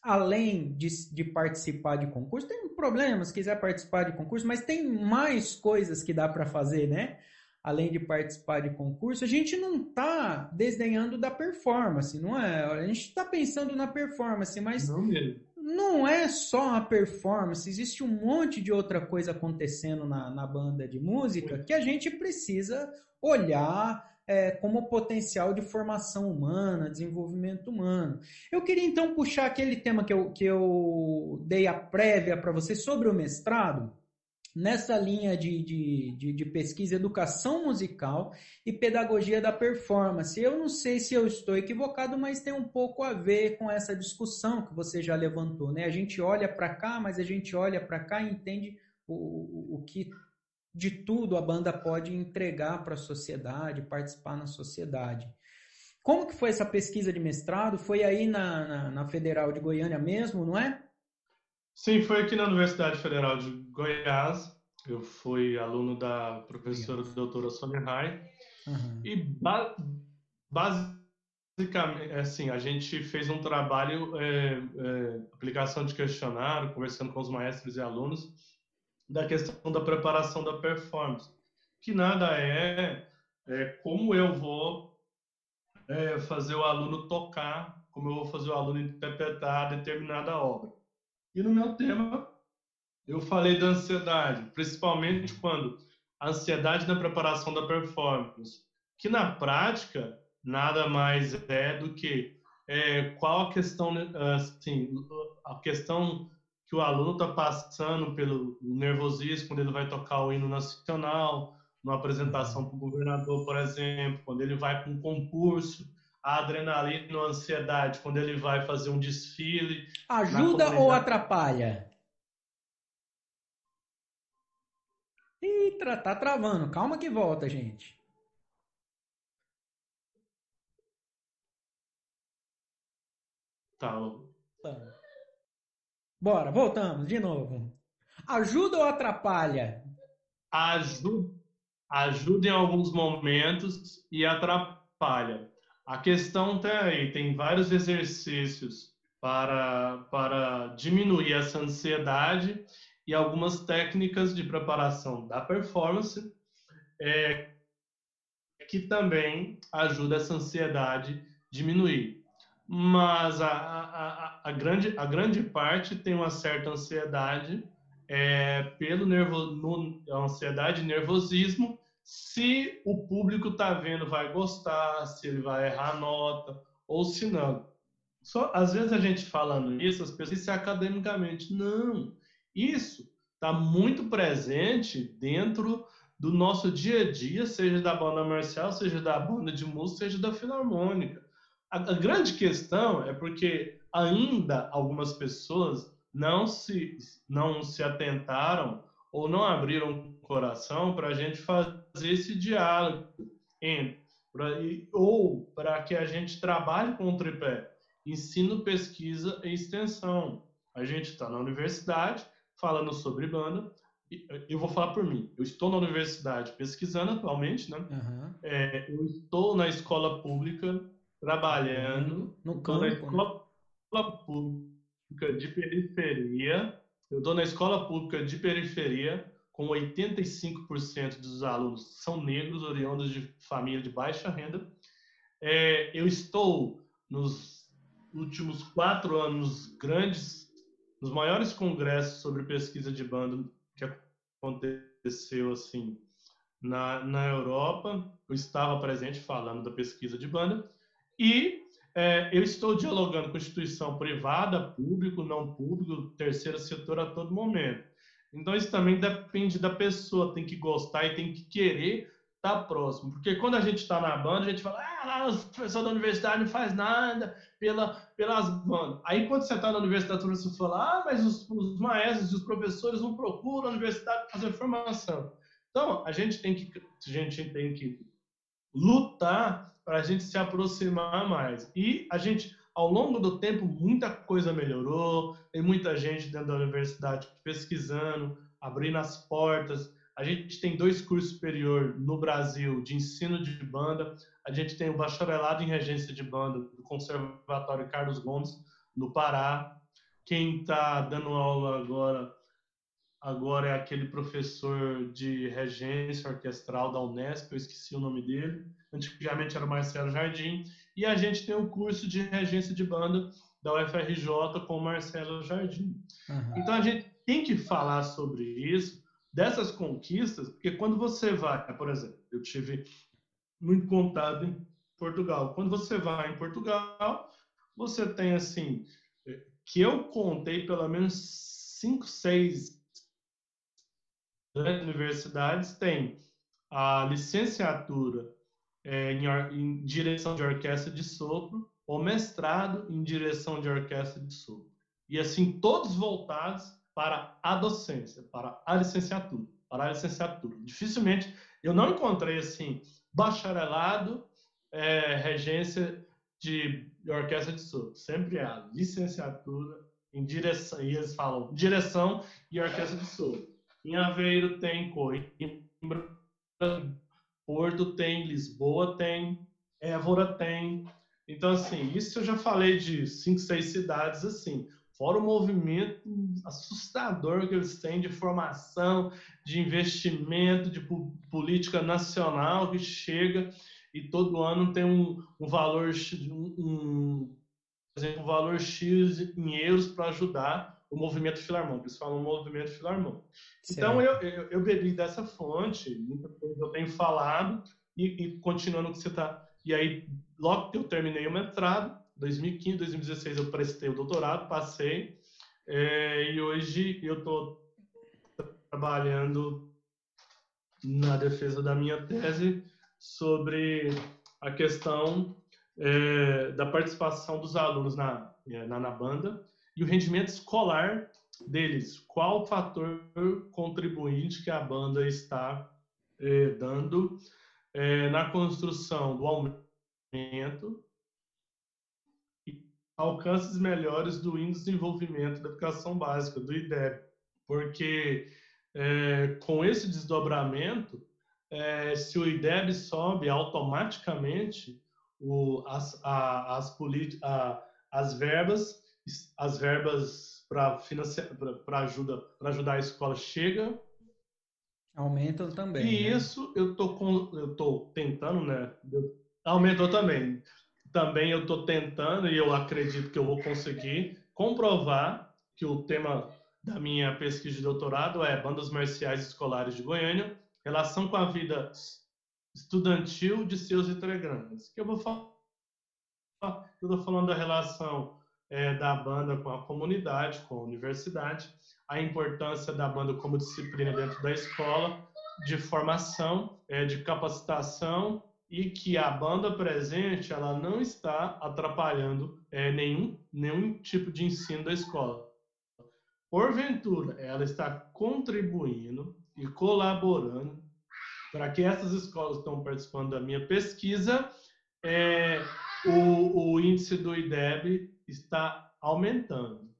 além de, de participar de concurso. Tem problemas, quiser participar de concurso, mas tem mais coisas que dá para fazer, né? Além de participar de concurso, a gente não está desdenhando da performance, não é? A gente está pensando na performance, mas não, não, é só a performance, existe um monte de outra coisa acontecendo na, na banda de música que a gente precisa olhar é, como potencial de formação humana, desenvolvimento humano. Eu queria então puxar aquele tema que eu, que eu dei a prévia para você sobre o mestrado nessa linha de, de, de, de, pesquisa, educação musical e pedagogia da performance. Eu não sei se eu estou equivocado, mas tem um pouco a ver com essa discussão que você já levantou. Né? A gente olha para cá, mas a gente olha para cá e entende o, o que de tudo a banda pode entregar para a sociedade, participar na sociedade. Como que foi essa pesquisa de mestrado? Foi aí na, na, na Federal de Goiânia mesmo, não é? Sim, foi aqui na Universidade Federal de Goiás. Eu fui aluno da professora doutora Sônia Rai. Uhum. E ba basicamente, assim, a gente fez um trabalho, é, é, aplicação de questionário, conversando com os maestros e alunos, da questão da preparação da performance. Que nada é, é como eu vou é, fazer o aluno tocar, como eu vou fazer o aluno interpretar determinada obra. E no meu tema, eu falei da ansiedade, principalmente quando a ansiedade na preparação da performance, que na prática nada mais é do que é, qual a questão, assim, a questão que o aluno está passando pelo nervosismo quando ele vai tocar o hino nacional, numa apresentação para o governador, por exemplo, quando ele vai para um concurso, a adrenalina ou a ansiedade quando ele vai fazer um desfile. Ajuda ou atrapalha? Ih, tá travando. Calma que volta, gente. Tá. Bora, voltamos de novo. Ajuda ou atrapalha? Ajuda, ajuda em alguns momentos e atrapalha. A questão tem aí, tem vários exercícios para, para diminuir essa ansiedade e algumas técnicas de preparação da performance é, que também ajuda essa ansiedade diminuir. Mas a, a, a, grande, a grande parte tem uma certa ansiedade é, pelo nervo, no, ansiedade e nervosismo se o público está vendo vai gostar, se ele vai errar a nota ou se não. Só, às vezes a gente falando isso, as pessoas dizem academicamente, não, isso está muito presente dentro do nosso dia a dia, seja da banda marcial, seja da banda de música, seja da filarmônica. A, a grande questão é porque ainda algumas pessoas não se, não se atentaram ou não abriram coração para a gente fazer esse diálogo entre, pra, ou para que a gente trabalhe com o tripé ensino, pesquisa e extensão. A gente está na universidade falando sobre banda. Eu vou falar por mim. Eu estou na universidade pesquisando atualmente, né? Uhum. É, eu estou na escola pública trabalhando no campo, na escola né? pública de periferia. Eu estou na escola pública de periferia, com 85% dos alunos são negros, oriundos de família de baixa renda. É, eu estou nos últimos quatro anos grandes, nos maiores congressos sobre pesquisa de banda que aconteceu assim na, na Europa. Eu estava presente falando da pesquisa de banda e é, eu estou dialogando com instituição privada, público, não público, terceiro setor a todo momento. Então, isso também depende da pessoa, tem que gostar e tem que querer estar tá próximo. Porque quando a gente está na banda, a gente fala, ah, lá os professores da universidade não faz nada pela, pelas bandas. Aí, quando você está na universidade, você fala, ah, mas os, os maestros e os professores não procuram a universidade para fazer formação. Então, a gente tem que, a gente tem que lutar para a gente se aproximar mais. E a gente, ao longo do tempo, muita coisa melhorou, tem muita gente dentro da universidade pesquisando, abrindo as portas. A gente tem dois cursos superior no Brasil de ensino de banda. A gente tem o bacharelado em regência de banda do Conservatório Carlos Gomes, no Pará. Quem está dando aula agora agora é aquele professor de regência orquestral da Unesp, eu esqueci o nome dele. Antigamente era o Marcelo Jardim. E a gente tem o curso de regência de banda da UFRJ com o Marcelo Jardim. Uhum. Então a gente tem que falar sobre isso, dessas conquistas, porque quando você vai, por exemplo, eu tive muito contato em Portugal. Quando você vai em Portugal, você tem assim, que eu contei pelo menos cinco, seis universidades têm a licenciatura é, em, em, direção de orquestra de sopro ou mestrado em direção de orquestra de sopro. E assim, todos voltados para a docência, para a licenciatura, para a licenciatura. Dificilmente, eu não encontrei assim, bacharelado, é, regência de, orquestra de sopro. Sempre a licenciatura em direção, e eles falam direção e orquestra de sopro. Em Aveiro tem, Coimbra, Porto tem, Lisboa tem, Évora tem. Então, assim, isso eu já falei de cinco, seis cidades, assim. Fora o movimento assustador que eles têm de formação, de investimento, de política nacional que chega e todo ano tem um, um valor, um, um, um valor X em euros para ajudar o movimento filarmônico. Eles falam movimento filarmônico. Então, eu, eu, eu, bebi dessa fonte, muita coisa eu tenho falado, e, e continuando o que você está. E aí, logo que eu terminei o mestrado, 2015, 2016, eu prestei o doutorado, passei, é, e hoje eu estou trabalhando na defesa da minha tese sobre a questão é, da participação dos alunos na, é, na, na banda e o rendimento escolar deles. Qual o fator contribuinte que a banda está é, dando é, na construção do aumento e alcances melhores do índice de desenvolvimento da educação básica, do IDEB. Porque é, com esse desdobramento, se o IDEB sobe automaticamente, o, as, a, as, a, as verbas, as verbas para ajuda para ajudar a escola chega aumentam também. E né? isso eu tô com, eu tô tentando, né? Aumentou também. Também eu tô tentando e eu acredito que eu vou conseguir comprovar que o tema da minha pesquisa de doutorado é bandas marciais escolares de Goiânia, relação com a vida estudantil de seus integrantes. Que eu vou falar, eu estou falando da relação é, da banda com a comunidade, com a universidade, a importância da banda como disciplina dentro da escola, de formação, é, de capacitação e que a banda presente ela não está atrapalhando é, nenhum, nenhum tipo de ensino da escola. Porventura, ela está contribuindo e colaborando para que essas escolas estão participando da minha pesquisa, é, o, o índice do IDEB está aumentando.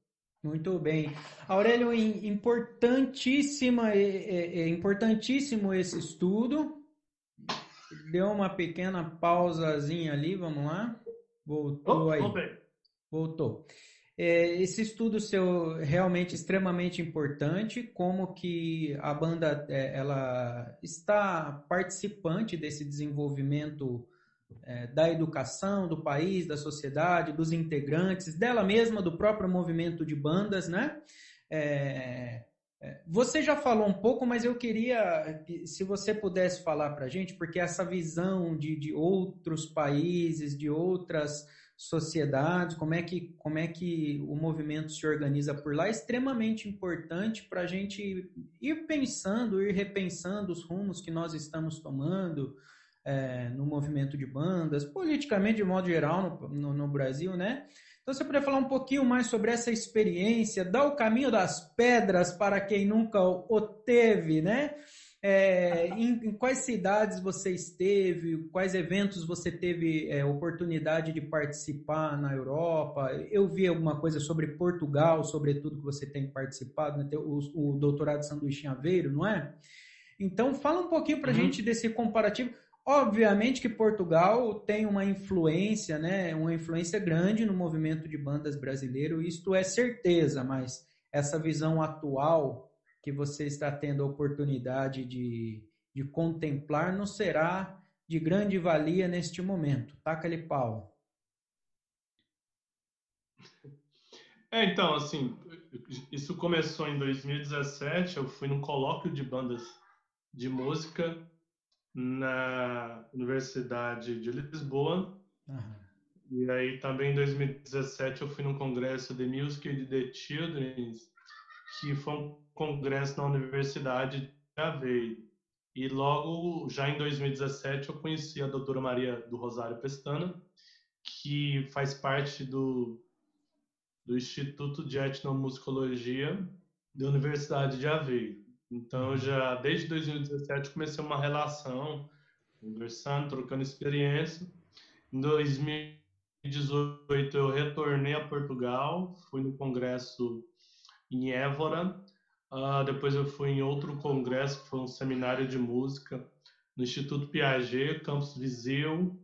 Muito bem. Aurélio, importantíssima, é, é importantíssimo esse estudo. Deu uma pequena pausazinha ali, vamos lá. Voltou oh, aí. Voltou. É, esse estudo seu realmente extremamente importante, como que a banda é, ela está participante desse desenvolvimento é, da educação, do país, da sociedade, dos integrantes, dela mesma, do próprio movimento de bandas, né? É, é você já falou um pouco, mas eu queria, se você pudesse falar para a gente, porque essa visão de, de outros países, de outras sociedades, como é que como é que o movimento se organiza por lá é extremamente importante para a gente ir pensando, ir repensando os rumos que nós estamos tomando, é, no movimento de bandas, politicamente de modo geral no, no, no, Brasil, né? Então você poderia falar um pouquinho mais sobre essa experiência, dar o caminho das pedras para quem nunca o teve, né? É, em, em, quais cidades você esteve, quais eventos você teve é, oportunidade de participar na Europa? Eu vi alguma coisa sobre Portugal, sobretudo que você tem participado, né? o, o doutorado de Sanduíche em Aveiro, não é? Então fala um pouquinho para a uhum. gente desse comparativo. Obviamente que Portugal tem uma influência, né, uma influência grande no movimento de bandas brasileiro, isto é certeza, mas essa visão atual que você está tendo a oportunidade de, de contemplar não será de grande valia neste momento. Taca-lhe pau. É, então, assim, isso começou em 2017, eu fui num colóquio de bandas de música na Universidade de Lisboa. Uhum. E aí também em 2017 eu fui num congresso de Music and the Children, que foi um congresso na Universidade de Aveiro. E logo, já em 2017, eu conheci a doutora Maria do Rosário Pestana, que faz parte do, do Instituto de Etnomusicologia da Universidade de Aveiro. Então, já desde 2017 comecei uma relação, conversando, trocando experiência. Em 2018 eu retornei a Portugal, fui no congresso em Évora. Uh, depois eu fui em outro congresso, que foi um seminário de música no Instituto Piaget, Campus Viseu.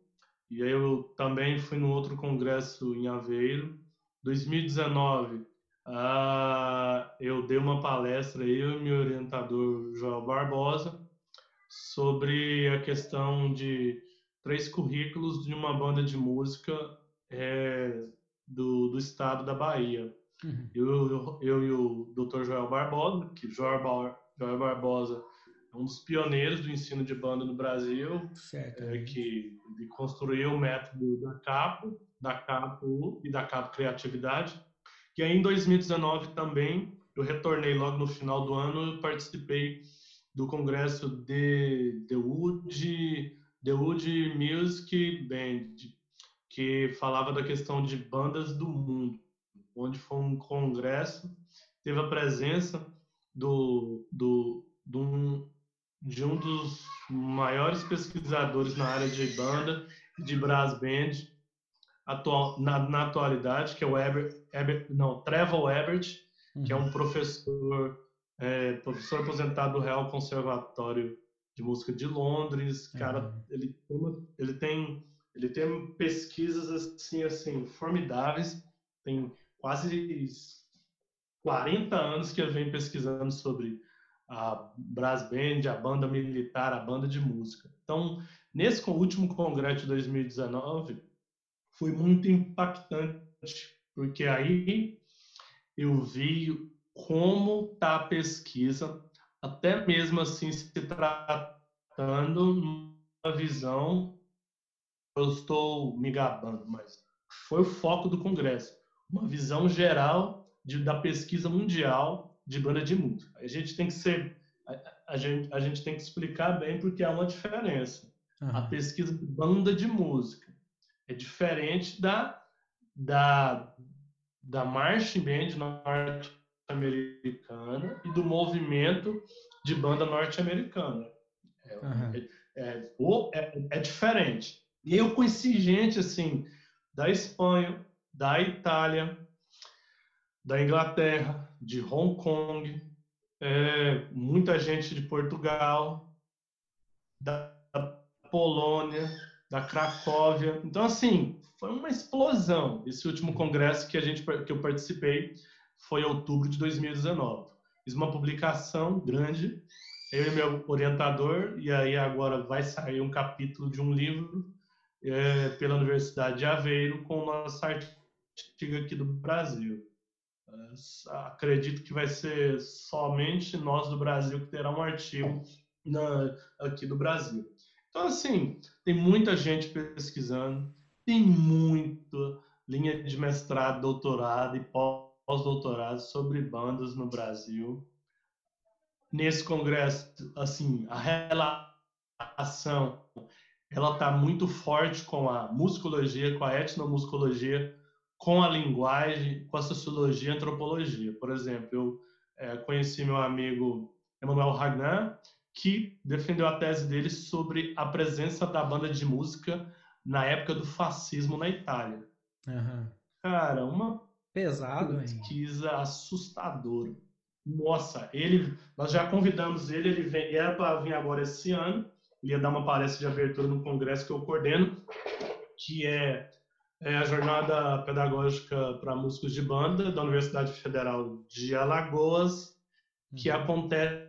E aí eu também fui no outro congresso em Aveiro. 2019 ah, eu dei uma palestra, eu e meu orientador Joel Barbosa, sobre a questão de três currículos de uma banda de música é, do, do estado da Bahia. Uhum. Eu, eu, eu, e o Dr. Joel Barbosa, que Joel, Bar, Joel Barbosa é um dos pioneiros do ensino de banda no Brasil, é, que construiu o método da CAPO, da CAPO e da CAPO Criatividade, e aí, em 2019 também, eu retornei logo no final do ano, eu participei do congresso de The Wood, The Wood Music Band, que falava da questão de bandas do mundo, onde foi um congresso, teve a presença do, do, do um, de um dos maiores pesquisadores na área de banda, de brass band, atual, na, na atualidade, que é o não, Trevor Ebert, uhum. que é um uhum. professor, é, professor aposentado do Real Conservatório de Música de Londres. Cara, uhum. ele, ele tem ele tem pesquisas assim, assim formidáveis. Tem quase 40 anos que ele vem pesquisando sobre a Brass Band, a banda militar, a banda de música. Então, nesse último congresso de 2019, foi muito impactante, porque aí eu vi como está a pesquisa, até mesmo assim se tratando uma visão, eu estou me gabando, mas foi o foco do congresso, uma visão geral de, da pesquisa mundial de banda de música. A gente tem que ser, a, a, gente, a gente tem que explicar bem porque há uma diferença. Uhum. A pesquisa de banda de música é diferente da da da marching band norte-americana e do movimento de banda norte-americana. É, uhum. é, é, é, diferente. E eu conheci gente assim da Espanha, da Itália, da Inglaterra, de Hong Kong, é, muita gente de Portugal, da Polônia, da Cracóvia. Então, assim, foi uma explosão. Esse último congresso que a gente que eu participei foi em outubro de 2019. Fiz uma publicação grande, eu e meu orientador, e aí agora vai sair um capítulo de um livro é, pela Universidade de Aveiro com nossa artigo aqui do Brasil. Acredito que vai ser somente nós do Brasil que terá um artigo na, aqui do Brasil. Então, assim, tem muita gente pesquisando, tem muita linha de mestrado, doutorado e pós-doutorado sobre bandas no Brasil. Nesse congresso, assim, a relação ela está muito forte com a musicologia, com a etnomusicologia, com a linguagem, com a sociologia e antropologia. Por exemplo, eu é, conheci meu amigo Emmanuel Ragnan, que defendeu a tese dele sobre a presença da banda de música na época do fascismo na Itália. Uhum. Cara, uma pesado, pesquisa hein? assustadora. Nossa, ele, nós já convidamos ele, ele vem, era para vir agora esse ano, ele ia dar uma palestra de abertura no congresso que eu coordeno, que é é a jornada pedagógica para músicos de banda da Universidade Federal de Alagoas, que uhum. acontece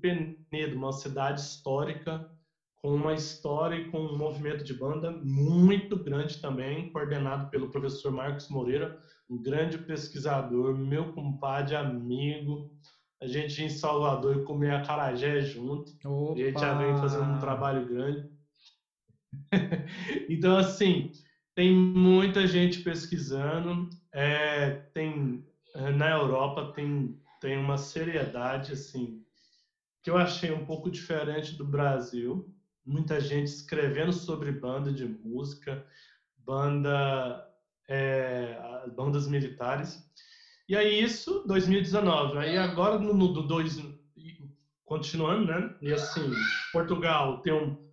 Penedo, uma cidade histórica com uma história e com um movimento de banda muito grande também, coordenado pelo professor Marcos Moreira, um grande pesquisador, meu compadre, amigo. A gente em Salvador comia acarajé junto. Opa. A gente já vem fazendo um trabalho grande. (laughs) então, assim, tem muita gente pesquisando, é, tem é, na Europa tem, tem uma seriedade, assim, que eu achei um pouco diferente do Brasil. Muita gente escrevendo sobre banda de música, banda, é, bandas militares. E aí isso, 2019. Aí agora no, no dois, continuando, né? E assim, Portugal tem um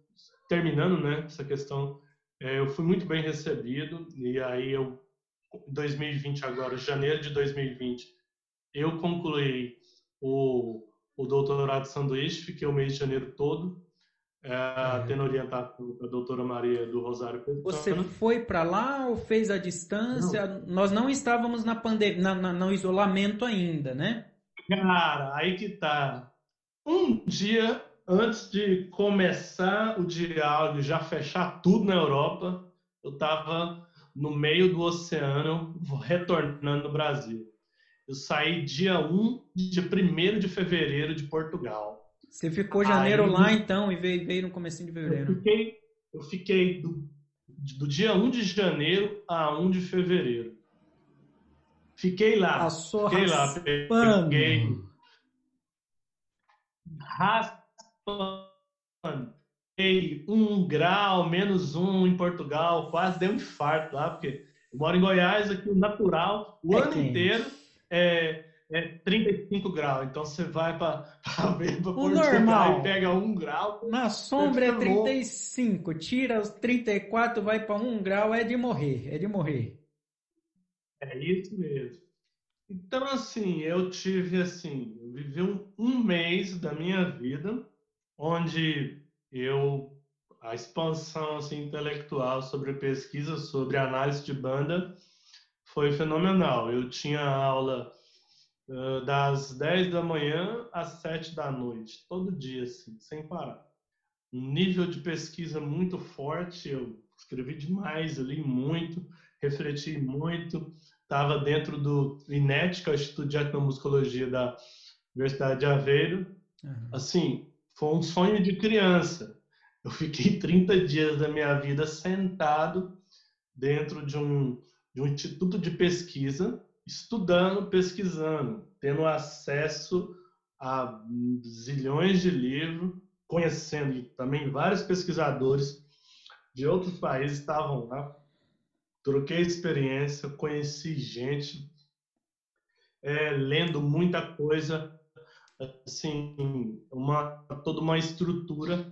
terminando, né, essa questão, é, eu fui muito bem recebido e aí eu, 2020 agora, janeiro de 2020, eu concluí o, o doutorado de sanduíche, fiquei o mês de janeiro todo, é, uhum. tendo orientado a doutora Maria do Rosário Você foi para lá ou fez a distância? Não. Nós não estávamos na pandemia, na, na, no isolamento ainda, né? Cara, aí que tá. Um dia antes de começar o diálogo, já fechar tudo na Europa, eu estava no meio do oceano, retornando no Brasil. Eu saí dia 1 de 1 de fevereiro de Portugal. Você ficou janeiro Aí, lá então e veio, veio no começo de fevereiro? Eu fiquei, eu fiquei do, do dia 1 de janeiro a 1 de fevereiro. Fiquei lá. Passou fiquei raspando. lá. Peguei, raspando um grau, menos um em Portugal, quase deu um infarto lá, porque eu moro em Goiás, aqui o natural, o É ano quente. inteiro é, é 35 graus. Então você vai para (laughs) Portugal normal. e pega um grau. Na sombra é Fica louco. 35, tira os 34, vai para 1 grau, é de morrer, é de morrer. É isso mesmo. Então, assim, eu tive, assim, eu vivi um, um mês da minha vida onde eu, a expansão, assim, intelectual sobre pesquisa, sobre análise de banda foi fenomenal. Eu tinha aula uh, das 10 da manhã às 7 da noite, todo dia, assim, sem parar. Um nível de pesquisa muito forte, eu escrevi demais, eu li muito, refleti muito, estava dentro do INET, que é o Instituto de Etnomusicologia da Universidade de Aveiro. Uhum. Assim, foi um sonho de criança. Eu fiquei 30 dias da minha vida sentado dentro de um, de um instituto de pesquisa, estudando, pesquisando, tendo acesso a zilhões de livros, conhecendo também vários pesquisadores de outros países estavam lá. Troquei experiência, conheci gente, é, lendo muita coisa, assim, uma, toda uma estrutura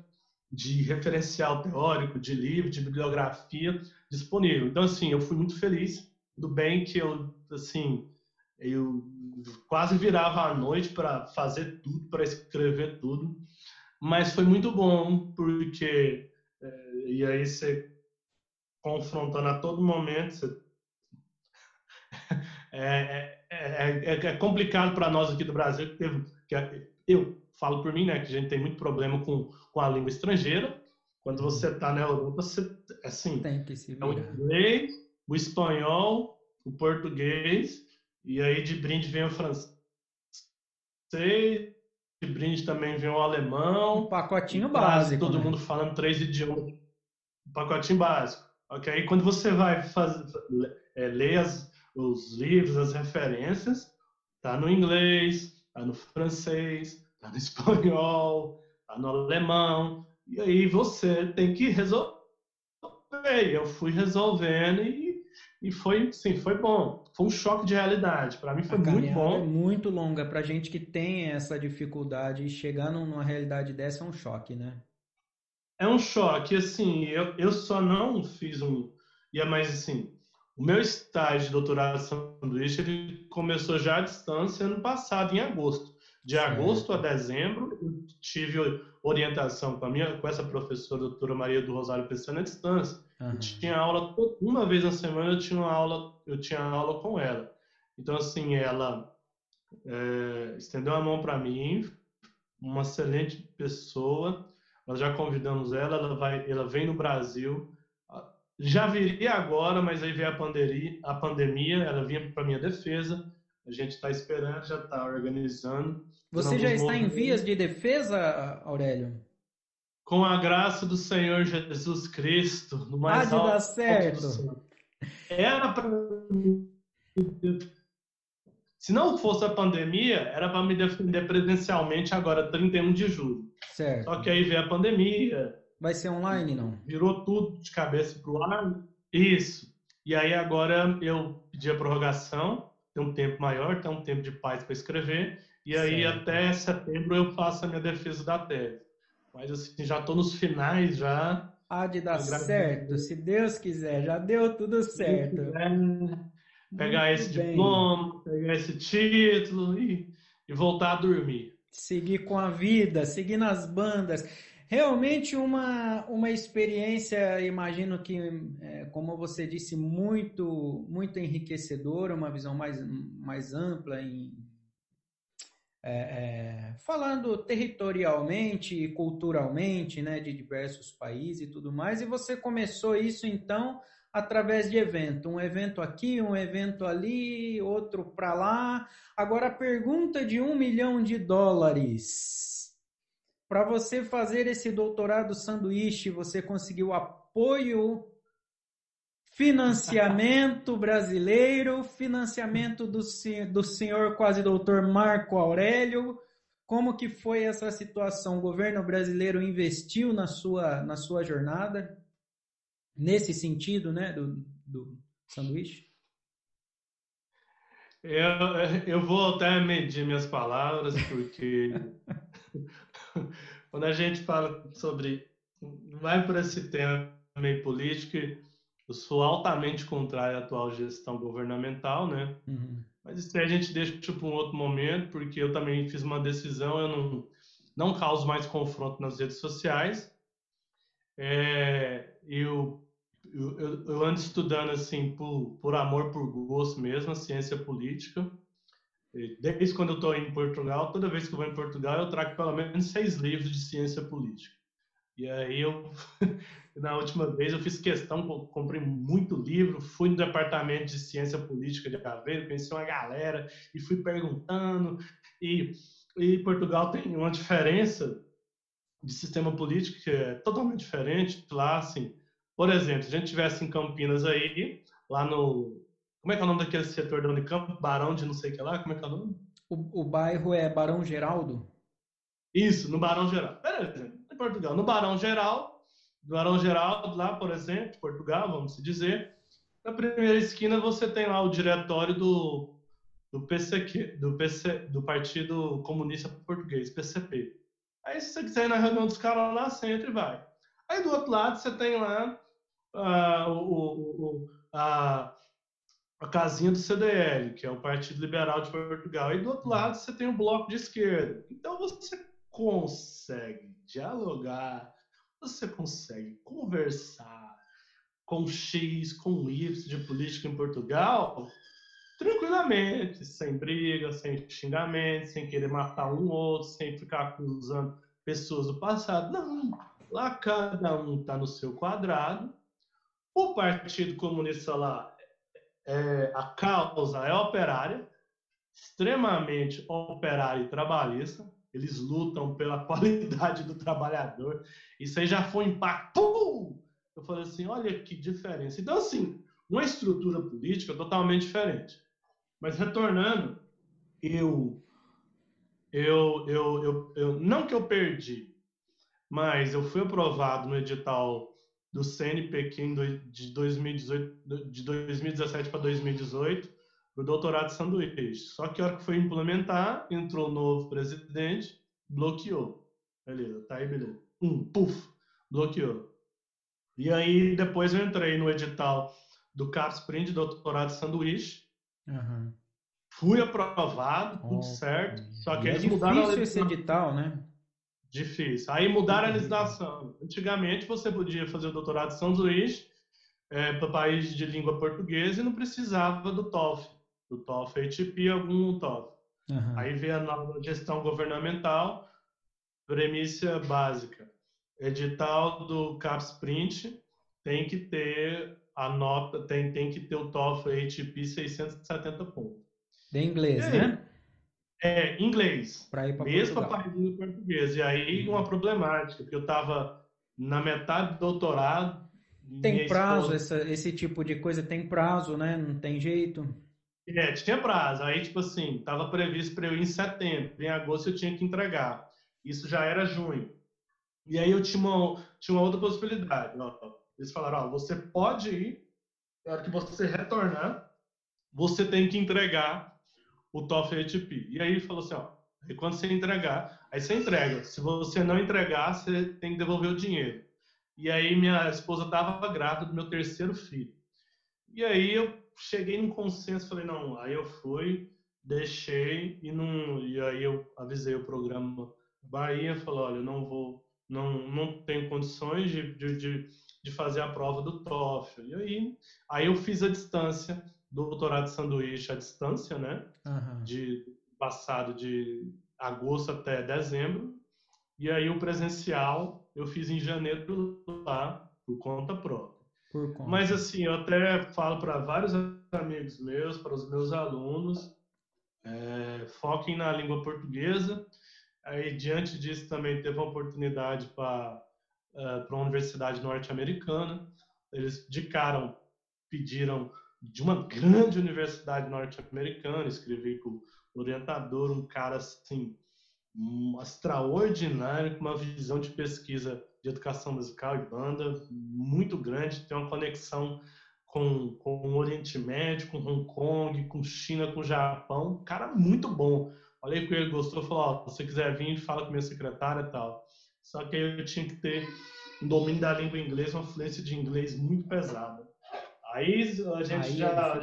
de referencial teórico, de livro, de bibliografia disponível. Então, assim, eu fui muito feliz, do bem que eu, assim, eu quase virava à noite para fazer tudo, para escrever tudo, mas foi muito bom, porque, é, e aí você confrontando a todo momento. (laughs) É, é, é, é complicado para nós aqui do Brasil, que, teve, que eu falo por mim, né, que a gente tem muito problema com, com a língua estrangeira. Quando você está na Europa, você, assim, tem que se é o inglês, o espanhol, o português, e aí de brinde vem o francês, de brinde também vem o alemão. Um pacotinho básico. Todo né? mundo falando três idiomas. Um pacotinho básico. Ok? Aí quando você vai fazer, é, ler as, os livros, as referências, tá no inglês, tá no francês, tá no espanhol, tá no alemão, e aí você tem que resolver. Eu fui resolvendo e, e foi, sim, foi bom. Foi um choque de realidade. Para mim foi A muito caminhada é bom. muito longa para gente que tem essa dificuldade e chegar numa realidade dessa é um choque, né? É um choque, assim, eu, eu só não fiz um. E é mais assim, o meu estágio de doutorado sanduíche ele começou já à distância ano passado, em agosto. De Certo. agosto a dezembro, tive orientação com, a minha, com essa professora, a doutora Maria do Rosário Pessana, à distância. Eu tinha aula, uma vez na semana eu tinha aula, eu tinha aula com ela. Então, assim, ela é, estendeu a mão para mim, uma excelente pessoa. Nós já convidamos ela, ela, vai, ela vem no Brasil. Já viria agora, mas aí veio a pandemia, a pandemia ela vinha para minha defesa. A gente está esperando, já está organizando. Você já está em vias de defesa, Aurélio? Com a graça do Senhor Jesus Cristo, no Há mais de alto dar certo. Era para se não fosse a pandemia, era para me defender presencialmente agora, 31 de julho. Certo. Só que aí veio a pandemia, Vai ser online, não? virou tudo de cabeça para o ar. Isso. E aí agora eu pedi a prorrogação, tem um tempo maior, tem um tempo de paz para escrever, e aí Certo. até setembro eu faço a minha defesa da tese. Mas assim, já estou nos finais já. Há de dar certo, se Deus quiser. Já deu tudo certo. É, pegar esse bem. diploma, pegar esse título e, e voltar a dormir. seguir com a vida, seguir nas bandas. Realmente uma, uma experiência, imagino que, é, como você disse, muito, muito enriquecedora, uma visão mais, mais ampla, em, é, é, falando territorialmente e culturalmente, né, de diversos países e tudo mais. E você começou isso, então, através de evento. Um evento aqui, um evento ali, outro para lá. Agora, a pergunta de um milhão de dólares. Para você fazer esse doutorado sanduíche, você conseguiu apoio, financiamento (laughs) brasileiro, financiamento do, do senhor quase doutor Marco Aurélio. como que foi essa situação? O governo brasileiro investiu na sua, na sua jornada, nesse sentido, né, do, do sanduíche? Eu, eu vou até medir minhas palavras, porque (laughs) (laughs) quando a gente fala sobre. vai por esse tema meio político, eu sou altamente contrário à atual gestão governamental, né? Uhum. Mas isso aí a gente deixa para tipo, um outro momento, porque eu também fiz uma decisão, eu não, não causo mais confronto nas redes sociais. É, eu eu, eu, eu, ando estudando assim por, por amor, por gosto mesmo, a ciência política. Desde quando eu estou em Portugal, toda vez que eu vou em Portugal, eu trago pelo menos seis livros de ciência política. E aí eu, (laughs) na última vez, eu fiz questão, comprei muito livro, fui no departamento de ciência política de Aveiro, conheci uma galera e fui perguntando. E, e Portugal tem uma diferença de sistema político que é totalmente diferente. Lá, assim, por exemplo, se a gente tivesse em Campinas aí, lá no. Como é que é o nome daquele setor da Unicamp? Barão de não sei o que lá? Como é que é o nome? O, o bairro é Barão Geraldo? Isso, no Barão Geraldo. Beleza, em Portugal. No Barão Geraldo, Barão Geraldo, lá, por exemplo, Portugal, vamos dizer, na primeira esquina você tem lá o diretório do, do PCQ, do, PC, do Partido Comunista Português, PCP. Aí, se você quiser ir na reunião dos caras lá, você entra e vai. Aí, do outro lado, você tem lá uh, o, o, a, a casinha do CDL, que é o Partido Liberal de Portugal, e do outro lado você tem o Bloco de Esquerda. Então você consegue dialogar, você consegue conversar com X, com Y de política em Portugal tranquilamente, sem briga, sem xingamento, sem querer matar um outro, sem ficar acusando pessoas do passado. Não, lá cada um está no seu quadrado o Partido Comunista lá, é, a causa é operária, extremamente operária e trabalhista. Eles lutam pela (laughs) qualidade do trabalhador. Isso aí já foi impacto. Eu falei assim, olha que diferença. Então, assim, uma estrutura política totalmente diferente. Mas retornando, eu, eu, eu, eu, eu não que eu perdi, mas eu fui aprovado no edital do CNPq de 2018, de 2017 para 2018, o doutorado de sanduíche. Só que a hora que foi implementar, entrou o novo presidente, bloqueou. Beleza, tá aí, beleza. Um, puf, bloqueou. E aí depois eu entrei no edital do CAPSPRINT, doutorado de sanduíche. Uhum. Fui aprovado, tudo oh, certo. Só que é eles mudaram esse edital, né? Difícil. Aí mudaram a legislação. Antigamente você podia fazer o doutorado em São Luís é, para país de língua portuguesa e não precisava do TOEFL, do TOEFL ATP, algum TOEFL. Uhum. Aí veio a nova gestão governamental, premissa básica. Edital do CAPS-Print tem que ter a nota, tem, tem que ter o TOEFL ATP 670 pontos. De inglês, né? É, inglês. Para ir para Mesmo para país português. E aí uma problemática, porque eu estava na metade do doutorado. Tem prazo, esposa... essa, esse tipo de coisa tem prazo, né? Não tem jeito. É, tinha prazo. Aí, tipo assim, estava previsto para eu ir em setembro. Em agosto eu tinha que entregar. Isso já era junho. E aí eu tinha uma, tinha uma outra possibilidade. Eles falaram, ó, você pode ir, na hora que você retornar, você tem que entregar o TOEFL ATP. E aí ele falou assim, ó, e quando você entregar, aí você entrega. Se você não entregar, você tem que devolver o dinheiro. E aí minha esposa estava grávida do meu terceiro filho. E aí eu cheguei num consenso, falei, não, aí eu fui, deixei e não e aí eu avisei o programa Bahia, falou, olha, eu não vou, não não tenho condições de, de, de fazer a prova do TOEFL. E aí aí eu fiz a distância doutorado de sanduíche à distância, né? Uhum. De passado de agosto até dezembro. E aí o presencial eu fiz em janeiro lá, por conta própria. Por conta. Mas assim, eu até falo para vários amigos meus, para os meus alunos, é, foquem na língua portuguesa. Aí, diante disso, também teve uma oportunidade para uh, para uma universidade norte-americana. Eles de cara pediram de uma grande universidade norte-americana, escrevi com o orientador, um cara assim, extraordinário, com uma visão de pesquisa de educação musical e banda muito grande, tem uma conexão com, com o Oriente Médio, com Hong Kong, com China, com Japão. Cara, muito bom. Falei com ele, gostou, falou, oh, se você quiser vir, fala com minha secretária e tal. Só que eu tinha que ter um domínio da língua inglesa, uma fluência de inglês muito pesada. Aí a gente aí já.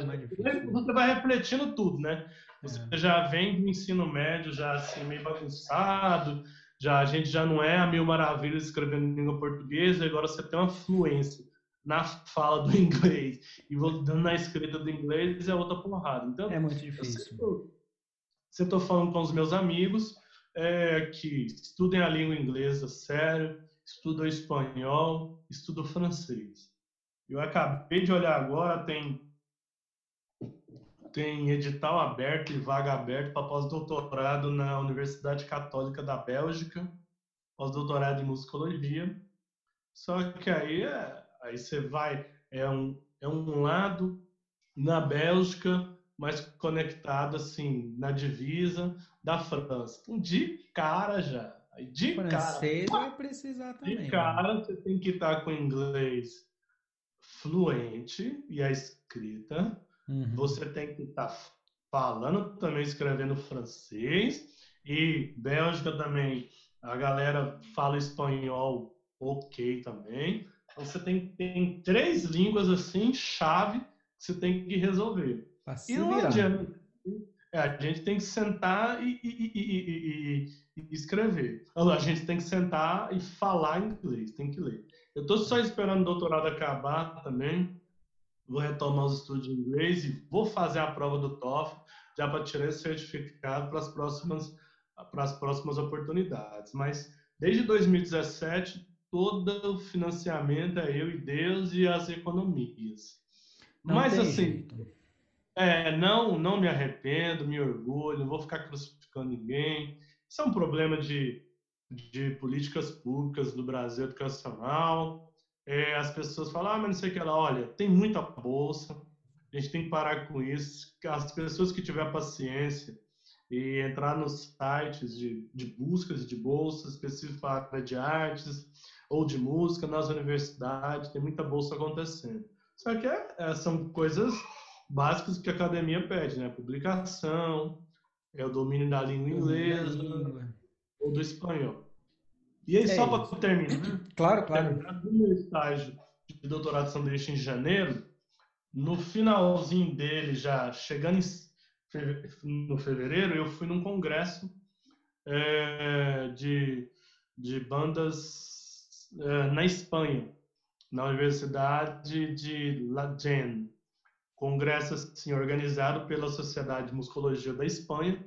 Você vai refletindo tudo, né? Você é. já vem do ensino médio, já assim, meio bagunçado, já, a gente já não é a mil maravilhas escrevendo em língua portuguesa, agora você tem uma fluência na fala do (laughs) inglês e voltando na escrita do inglês é outra porrada. Então, é muito difícil. Você estou falando com os meus amigos é, que estudem a língua inglesa sério, estudam espanhol, estudam francês. Eu acabei de olhar agora, tem tem edital aberto e vaga aberta para pós-doutorado na Universidade Católica da Bélgica, pós-doutorado em musicologia. Só que aí é, Aí você vai, é um, é um lado na Bélgica, mas conectado assim na divisa da França. Um de cara já. De Francês cara, vai precisar também. De cara, você tem que estar com inglês fluente e a escrita. Uhum. Você tem que estar falando também, escrevendo francês. E Bélgica também, a galera fala espanhol ok também. Então, você tem, tem três línguas assim, chave, que você tem que resolver. e não adianta. É, a gente tem que sentar e, e, e, e, escrever. A gente tem que sentar e falar inglês, tem que ler. Eu estou só esperando o doutorado acabar também. Vou retomar os estudos de inglês e vou fazer a prova do TOEFL já para tirar esse certificado para as próximas para as próximas oportunidades. Mas desde 2017 todo o financiamento é eu e Deus e as economias. Não Mas assim, é, não, não me arrependo, me orgulho, não vou ficar crucificando ninguém. Isso é um problema de, de políticas públicas do Brasil educacional. É, as pessoas falam, ah, mas não sei o que lá. Olha, tem muita bolsa, a gente tem que parar com isso. As pessoas que tiver paciência e entrar nos sites de, de buscas de bolsas específicas para a área de artes, ou de música nas universidades, tem muita bolsa acontecendo. Só que é, é, são coisas básicas que a academia pede, né? Publicação, é o domínio da língua inglesa. Ou do espanhol. E aí, é só para terminar, (clears throat) claro, claro. no meu estágio de doutorado sanduíche em janeiro, no finalzinho dele, já chegando em, no fevereiro, eu fui num congresso é, de, de bandas eh, na Espanha, na Universidade de La Gen. Congresso assim, organizado pela Sociedade de Muscologia da Espanha,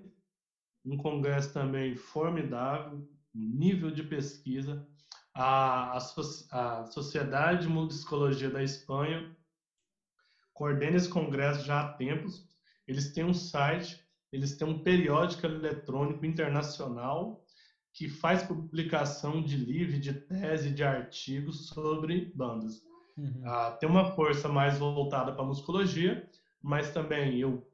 um congresso também formidável, nível de pesquisa. A, a, a Sociedade de Musicologia da Espanha coordena esse congresso já há tempos. Eles têm um site, eles têm um periódico eletrônico internacional que faz publicação de livro, de tese, de artigos sobre bandas. Uhum. Ah, tem uma força mais voltada para musculagia, mas também eu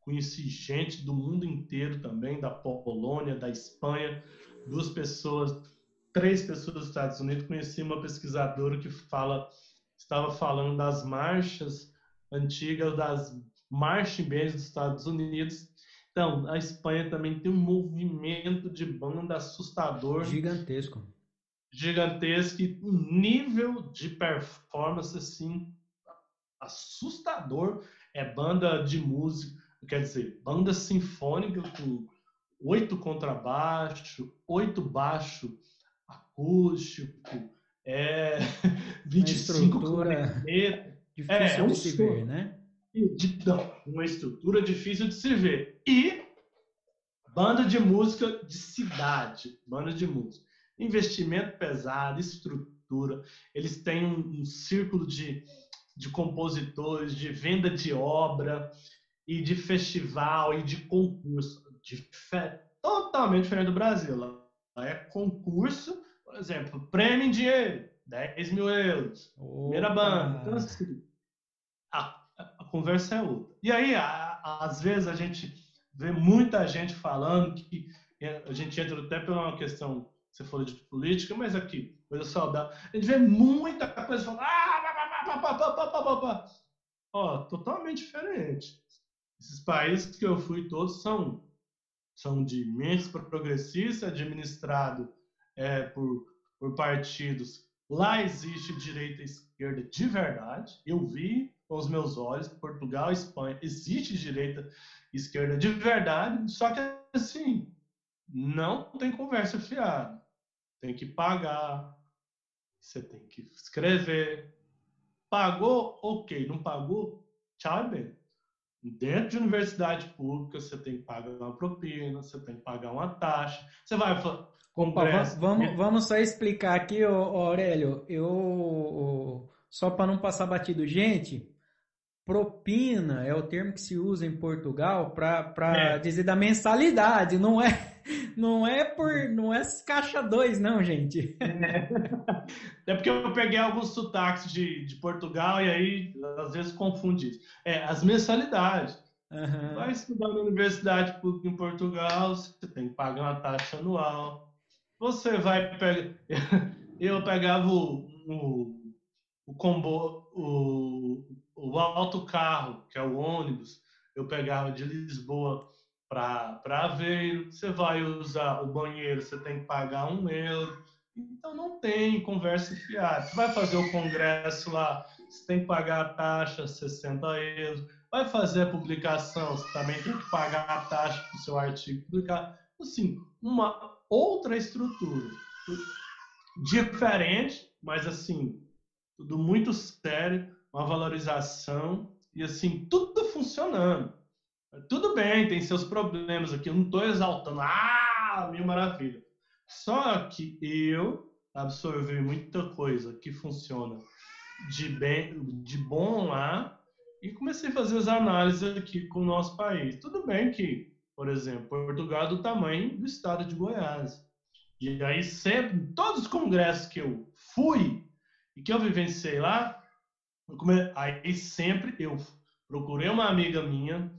conheci gente do mundo inteiro também, da Polônia, da Espanha, duas pessoas, três pessoas dos Estados Unidos. Conheci uma pesquisadora que fala, estava falando das marchas antigas, das marching bands dos Estados Unidos, então, a Espanha também tem um movimento de banda assustador. Gigantesco. Gigantesco e um nível de performance, assim, assustador. É banda de música, quer dizer, banda sinfônica com oito contrabaixo, oito baixo acústico, é 25 clarineta. Difícil é, é de se ver, né? uma estrutura difícil de se ver. E banda de música de cidade, banda de música. Investimento pesado, estrutura. Eles têm um, um círculo de, de compositores, de venda de obra, e de festival, e de concurso. De totalmente diferente do Brasil. Lá é concurso, por exemplo, prêmio em dinheiro, 10 mil euros, Opa. primeira banda. Então, assim, a conversa é outra. E aí, a, às vezes, a gente vê muita gente falando que a gente entra até pela uma questão, você falou de política, mas aqui, coisa saudável. A gente vê muita coisa falando, ah, pá, pá, pá, pá, pá, pá, pá. Ó, totalmente diferente. Esses países que eu fui todos são são de mentes progressista, administrado é, por, por partidos. Lá existe direita e esquerda de verdade. Eu vi com os meus olhos, Portugal, Espanha, existe direita e esquerda de verdade, só que assim, não tem conversa fiada. Tem que pagar, você tem que escrever. Pagou, ok. Não pagou, tchau e bem. Dentro de universidade pública, você tem que pagar uma propina, você tem que pagar uma taxa. Você vai congresso. Vamos, vamos só explicar aqui, Aurélio. Eu só para não passar batido, gente. Propina é o termo que se usa em Portugal para é. dizer da mensalidade, não é não é por não é caixa 2 não, gente. (laughs) É. porque eu peguei alguns sotaques de, de Portugal e aí às vezes confunde isso. É, as mensalidades. Uhum. Vai estudar na universidade pública em Portugal, você tem que pagar uma taxa anual. Você vai pegar. (laughs) Eu pegava o, o, o combo, o, o autocarro, que é o ônibus, eu pegava de Lisboa para Aveiro, você vai usar o banheiro, você tem que pagar um euro. Então não tem conversa fiada. Você vai fazer o congresso lá, você tem que pagar a taxa, 60 euros. Vai fazer a publicação, você também tem que pagar a taxa para o seu artigo publicar. Assim, uma outra estrutura. Diferente, mas assim, tudo muito sério, uma valorização e assim, tudo funcionando. Tudo bem, tem seus problemas aqui, eu não estou exaltando, ah, mil maravilha. Só que eu absorvi muita coisa que funciona de bem, de bom lá e comecei a fazer as análises aqui com o nosso país. Tudo bem que, por exemplo, Portugal é do tamanho do estado de Goiás. E aí sempre, todos os congressos que eu fui e que eu vivenciei lá, aí sempre eu procurei uma amiga minha,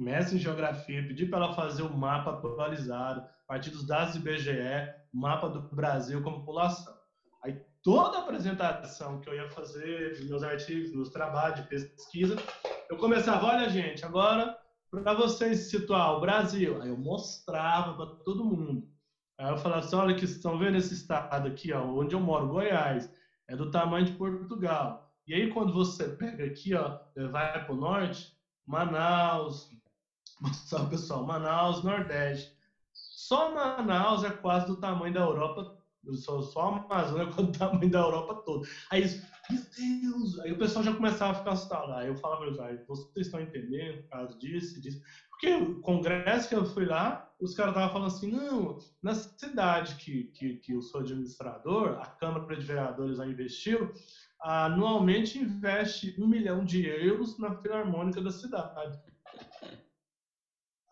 mestre em geografia, pedi para ela fazer o um mapa atualizado, a partir dos dados do IBGE, mapa do Brasil como população. Aí toda a apresentação que eu ia fazer, dos meus artigos, meus trabalhos de pesquisa, eu começava, olha gente, agora para vocês situar o Brasil, aí eu mostrava para todo mundo. Aí eu falava assim, olha que estão vendo esse estado aqui, ó, onde eu moro, Goiás, é do tamanho de Portugal. E aí quando você pega aqui, ó, vai para o norte, Manaus, (laughs) mostrar o pessoal, Manaus, Nordeste. Só Manaus é quase do tamanho da Europa, só, só a Amazônia é do tamanho da Europa toda. Aí, meu Deus! Aí o pessoal já começava a ficar assustado. Aí eu falava, ah, vocês estão entendendo por causa disso, disso. Porque o congresso que eu fui lá, os caras estavam falando assim, não, na cidade que, que, que eu sou administrador, a Câmara de Vereadores já investiu, anualmente investe um milhão de euros na Filarmônica da cidade.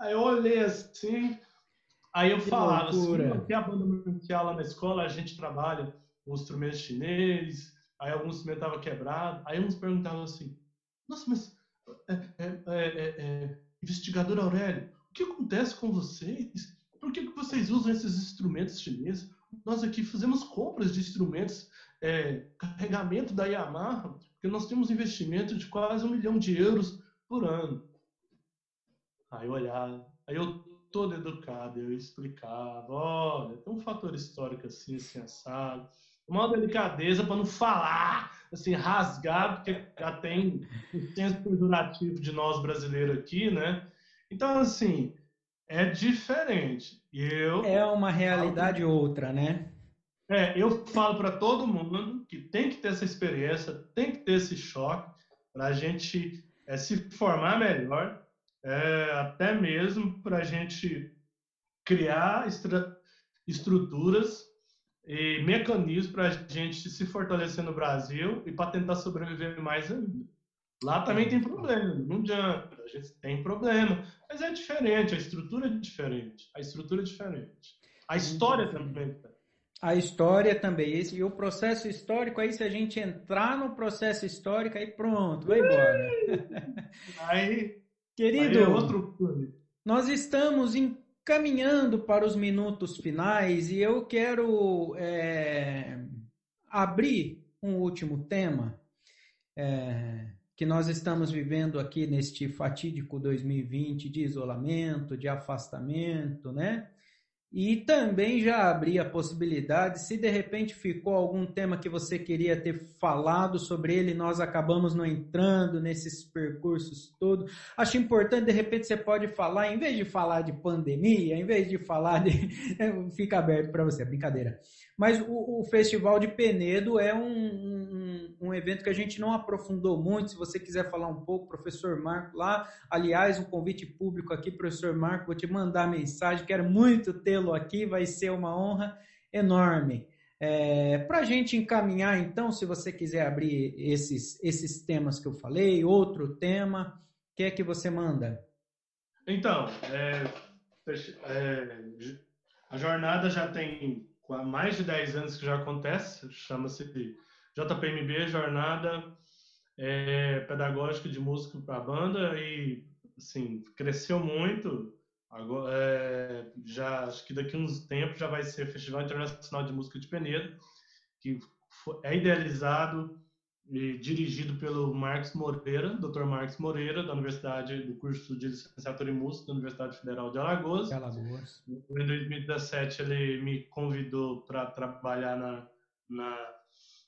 Aí eu olhei assim, aí eu que falava assim, loucura. assim, aqui a banda musical lá na escola, a gente trabalha com instrumentos chineses, aí alguns instrumentos estavam quebrados, aí uns perguntavam assim, nossa, mas é, é, é, é, investigador Aurélio, o que acontece com vocês? Por que, que vocês usam esses instrumentos chineses? Nós aqui fazemos compras de instrumentos, é, carregamento da Yamaha, porque nós temos investimento de quase um milhão de euros por ano. Aí eu olhava, aí eu todo educado, eu explicava, olha, tem um fator histórico assim, assim, assado. Uma delicadeza para não falar, assim, rasgado, porque já tem um senso perdurativo de nós brasileiros aqui, né? Então, assim, é diferente. Eu, é uma realidade falo, outra, né? É, eu falo para todo mundo que tem que ter essa experiência, tem que ter esse choque para a gente é, se formar melhor é, até mesmo para a gente criar estruturas e mecanismos para a gente se fortalecer no Brasil e para tentar sobreviver mais ainda. Lá também tem problema, não adianta, a gente tem problema, mas é diferente, a estrutura é diferente, a estrutura é diferente, a história também é diferente. A história também, esse, e o processo histórico, aí se a gente entrar no processo histórico, aí pronto, vai embora. Aí Querido, é outro nós estamos em caminhando para os minutos finais e eu quero é, abrir um último tema é, que nós estamos vivendo aqui neste fatídico 2020 de isolamento, de afastamento, né? E também já abri a possibilidade, se de repente ficou algum tema que você queria ter falado sobre ele, nós acabamos não entrando nesses percursos todos. Acho importante, de repente, você pode falar, em vez de falar de pandemia, em vez de falar de. (laughs) Fica aberto para você, brincadeira. Mas o, o, Festival de Penedo é um, um, um, evento que a gente não aprofundou muito. Se você quiser falar um pouco, professor Marco, lá, aliás, um convite público aqui, professor Marco, vou te mandar mensagem. Quero muito tê-lo aqui, vai ser uma honra enorme. É, Para a gente encaminhar, então, se você quiser abrir esses, esses temas que eu falei, outro tema, o que é que você manda? Então, é, é, a jornada já tem há mais de 10 anos que já acontece, chama-se JPMB, Jornada é, Pedagógica de Música para a Banda, e assim, cresceu muito. Agora, é, já acho que daqui a uns tempos já vai ser Festival Internacional de Música de Penedo, que é idealizado dirigido pelo Marcos Moreira, Dr. Marcos Moreira, da Universidade do curso de licenciatura em música da Universidade Federal de Alagoas. Alagoas. Em 2017 ele me convidou para trabalhar na, na,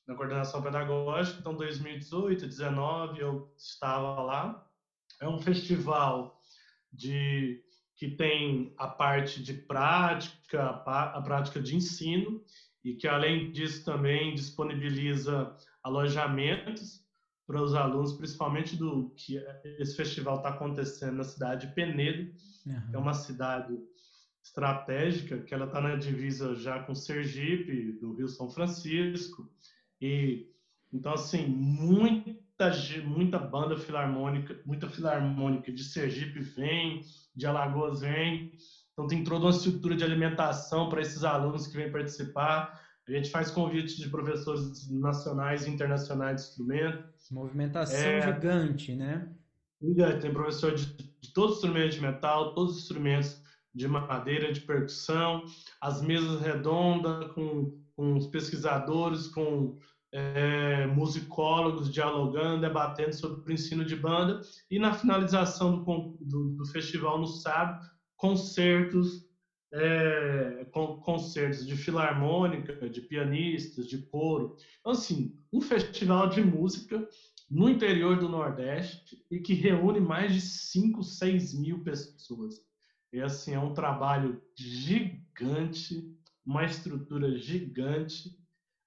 na, coordenação pedagógica. Então 2018, 2019 eu estava lá. É um festival de que tem a parte de prática, a prática de ensino e que além disso também disponibiliza alojamentos para os alunos, principalmente do que esse festival está acontecendo na cidade de Penedo, uhum. que é uma cidade estratégica, que ela está na divisa já com Sergipe, do Rio São Francisco, e então assim muita muita banda filarmônica, muita filarmônica de Sergipe vem, de Alagoas vem, então tem toda uma estrutura de alimentação para esses alunos que vêm participar. A gente faz convite de professores nacionais e internacionais de instrumento. Movimentação é, gigante, né? Tem professor de, de todos os instrumentos de metal, todos os instrumentos de madeira, de percussão, as mesas redondas com, com os pesquisadores, com é, musicólogos dialogando, debatendo sobre o ensino de banda. E na finalização do, do, do festival no sábado, concertos é, concertos de filarmônica, de pianistas, de coro. Então, assim, um festival de música no interior do Nordeste e que reúne mais de 5, 6 mil pessoas. E, assim, é um trabalho gigante, uma estrutura gigante,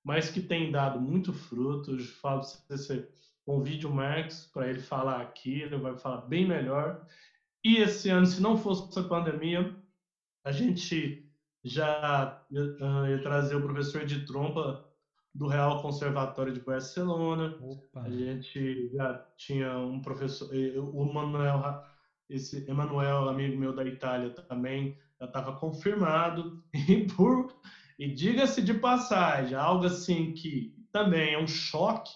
mas que tem dado muito fruto. Eu falo para você, convide o Marcos para ele falar aqui, ele vai falar bem melhor. E esse ano, se não fosse a pandemia, a gente já uh, ia trazer o professor de trompa do Real Conservatório de Barcelona. Opa. A gente já tinha um professor, o Manuel, esse Emanuel, amigo meu da Itália, também já estava confirmado. (laughs) E, por, e diga-se de passagem, algo assim que também é um choque.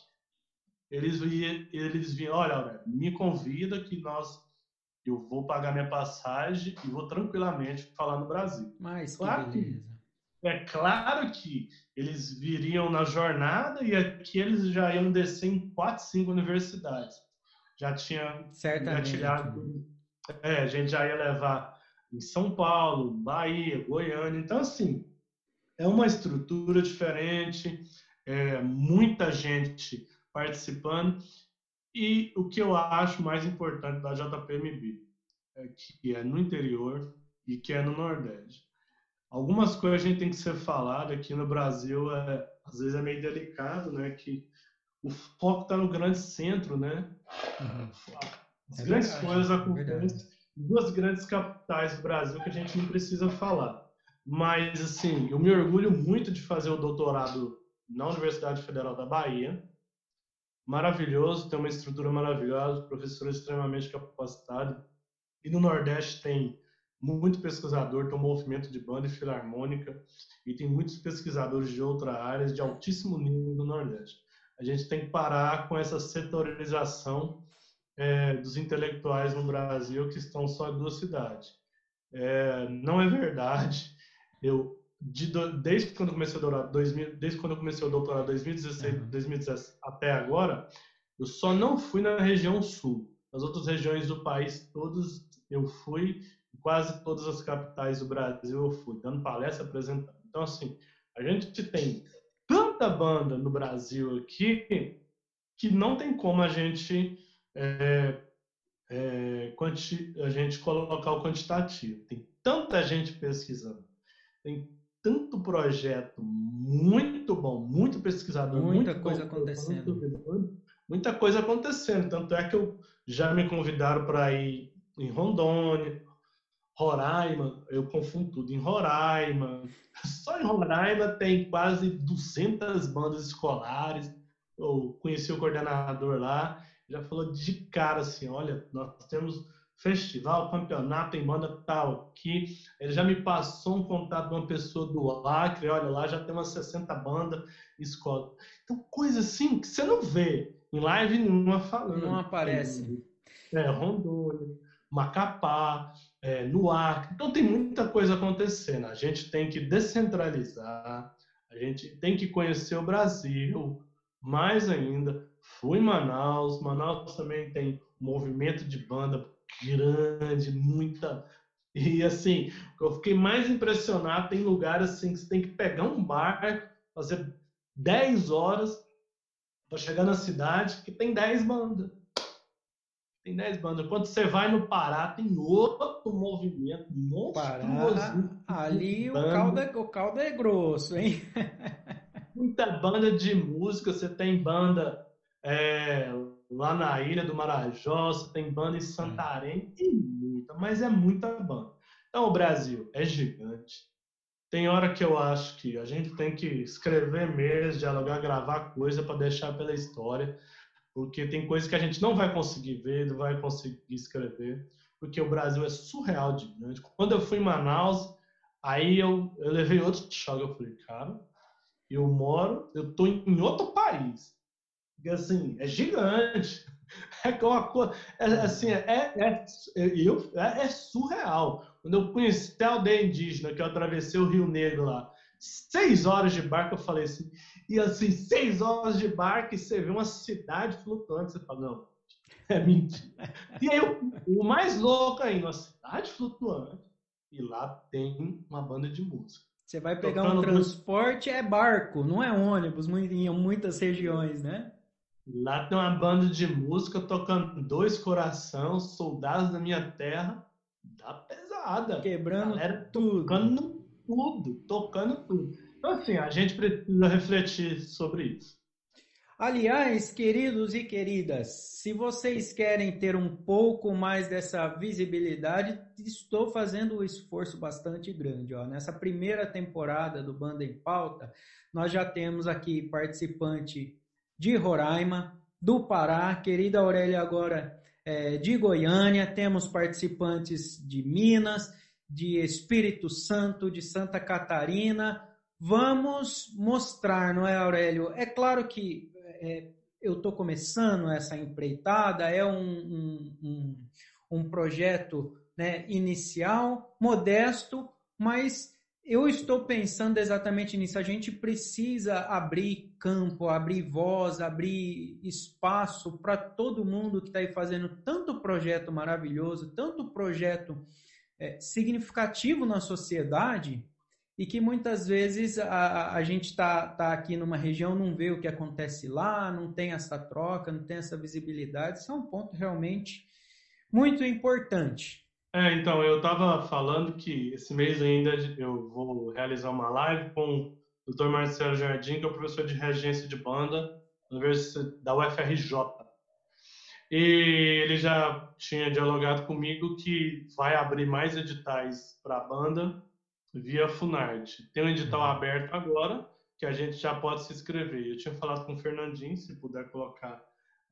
Eles, eles viram, olha, me convida que nós eu vou pagar minha passagem e vou tranquilamente falar no Brasil. Mas claro que, é claro que eles viriam na jornada e aqui eles já iam descer em quatro, cinco universidades. Já tinha engatilhado. É, a gente já ia levar em São Paulo, Bahia, Goiânia. Então, assim, é uma estrutura diferente, é, muita gente participando. E o que eu acho mais importante da JPMB é que é no interior e que é no Nordeste. Algumas coisas a gente tem que ser falado aqui no Brasil, é, às vezes é meio delicado, né? Que o foco está no grande centro, né? Uhum. As é grandes verdade, coisas é acontecem em duas grandes capitais do Brasil que a gente não precisa falar. Mas, assim, eu me orgulho muito de fazer o doutorado na Universidade Federal da Bahia, maravilhoso, tem uma estrutura maravilhosa, professores extremamente capacitados. E no Nordeste tem muito pesquisador, tem um movimento de banda e filarmônica, e tem muitos pesquisadores de outras áreas de altíssimo nível no Nordeste. A gente tem que parar com essa setorização é, dos intelectuais no Brasil que estão só em duas cidades. É, não é verdade. Eu de, desde quando eu comecei o doutorado, 2000, desde quando eu comecei o doutorado 2016, uhum. 2017 até agora, eu só não fui na região sul. As outras regiões do país, todos eu fui, quase todas as capitais do Brasil eu fui, dando palestra, apresentando. Então, assim, a gente tem tanta banda no Brasil aqui que não tem como a gente é, é, a gente colocar o quantitativo. Tem tanta gente pesquisando, tem tanto projeto muito bom, muito pesquisador, muita muito coisa bom, acontecendo. muita coisa acontecendo. Tanto é que eu já me convidaram para ir em Rondônia, Roraima, eu confundo tudo em Roraima. (laughs) Só em Roraima tem quase 200 bandas escolares. Eu conheci o coordenador lá, já falou de cara assim, olha, nós temos festival, campeonato em banda tal aqui. Ele já me passou um contato de uma pessoa do Acre, olha lá, já tem umas 60 bandas, escola. Então, coisa assim que você não vê em live nenhuma falando. Não aparece. É, Rondônia, Macapá, é, no Acre. Então, tem muita coisa acontecendo. A gente tem que descentralizar, a gente tem que conhecer o Brasil, mais ainda. Fui em Manaus, Manaus também tem movimento de banda grande, muita. E assim, eu fiquei mais impressionado, tem lugares assim que você tem que pegar um barco, fazer 10 horas para chegar na cidade, que tem 10 bandas. Tem 10 bandas. Quando você vai no Pará, tem outro movimento monstruoso. ali o caldo, é, o caldo é grosso, hein? Muita banda de música, você tem banda é, lá na Ilha do Marajó, você tem banda em Santarém, e muita, mas é muita banda. Então o Brasil é gigante. Tem hora que eu acho que a gente tem que escrever mesmo, dialogar, gravar coisa para deixar pela história, porque tem coisas que a gente não vai conseguir ver, não vai conseguir escrever, porque o Brasil é surreal de grande. Quando eu fui em Manaus, aí eu, eu levei outro choque. Eu falei, cara, eu moro, eu tô em outro país assim, é gigante. (laughs) É uma coisa, é, assim, é, é, eu, é, é, surreal. Quando eu conheci a aldeia indígena, que eu atravessei o Rio Negro lá, seis horas de barco, eu falei assim, e assim, seis horas de barco e você vê uma cidade flutuante, você fala, não, é mentira. E aí, o, o mais louco ainda, uma cidade flutuante, e lá tem uma banda de música. Você vai pegar Tocando um transporte, é barco, não é ônibus, em muitas regiões, né? Lá tem uma banda de música tocando Dois Coração, Soldados da Minha Terra. Dá pesada. Quebrando Galera tudo. Tocando tudo, tocando tudo. Então, assim, a gente precisa refletir sobre isso. Aliás, queridos e queridas, se vocês querem ter um pouco mais dessa visibilidade, estou fazendo um esforço bastante grande. Ó. Nessa primeira temporada do Banda em Pauta, nós já temos aqui participante de Roraima, do Pará, querida Aurélia agora é, de Goiânia, temos participantes de Minas, de Espírito Santo, de Santa Catarina. Vamos mostrar, não é, Aurélio? É claro que é, eu estou começando essa empreitada, é um, um, um, um projeto né, inicial, modesto, mas eu estou pensando exatamente nisso. A gente precisa abrir campo, abrir voz, abrir espaço para todo mundo que está aí fazendo tanto projeto maravilhoso, tanto projeto é, significativo na sociedade e que muitas vezes a, a gente está tá aqui numa região, não vê o que acontece lá, não tem essa troca, não tem essa visibilidade. Isso é um ponto realmente muito importante. É, então, eu estava falando que esse mês ainda eu vou realizar uma live com o Dr. Marcelo Jardim, que é o professor de regência de banda da UFRJ. E ele já tinha dialogado comigo que vai abrir mais editais para a banda via Funarte. Tem um edital uhum. aberto agora, que a gente já pode se inscrever. Eu tinha falado com o Fernandinho, se puder colocar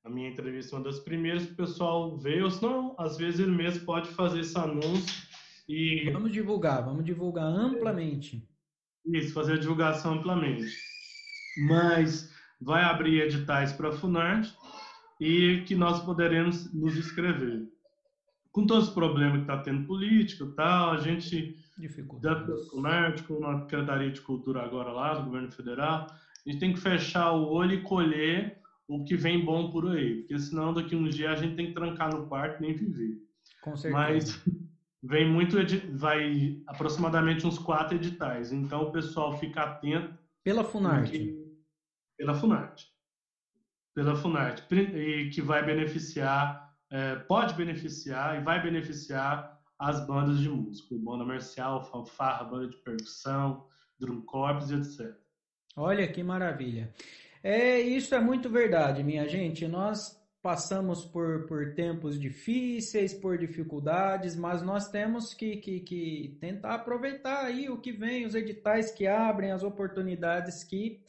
a minha entrevista é uma das primeiras que o pessoal vê, ou senão, às vezes ele mesmo pode fazer esse anúncio e... Vamos divulgar, vamos divulgar amplamente. Isso, fazer a divulgação amplamente. Mas vai abrir editais para a Funarte e que nós poderemos nos inscrever. com todos os problemas que está tendo político tal, a gente, da Comércio, com a Secretaria de Cultura agora lá, do governo federal, a gente tem que fechar o olho e colher o que vem bom por aí, porque senão daqui uns dias a gente tem que trancar no quarto e nem viver. Com certeza. Mas (laughs) vem muito, vai aproximadamente uns quatro editais, então o pessoal fica atento. Pela Funarte. porque- Pela Funarte. Pela Funarte, e que vai beneficiar, é, pode beneficiar e vai beneficiar as bandas de música, banda marcial, fanfarra, banda de percussão, drum corps e etc. Olha que maravilha. É, isso é muito verdade, minha gente. Nós passamos por, por tempos difíceis, por dificuldades, mas nós temos que, que, que tentar aproveitar aí o que vem, os editais que abrem, as oportunidades que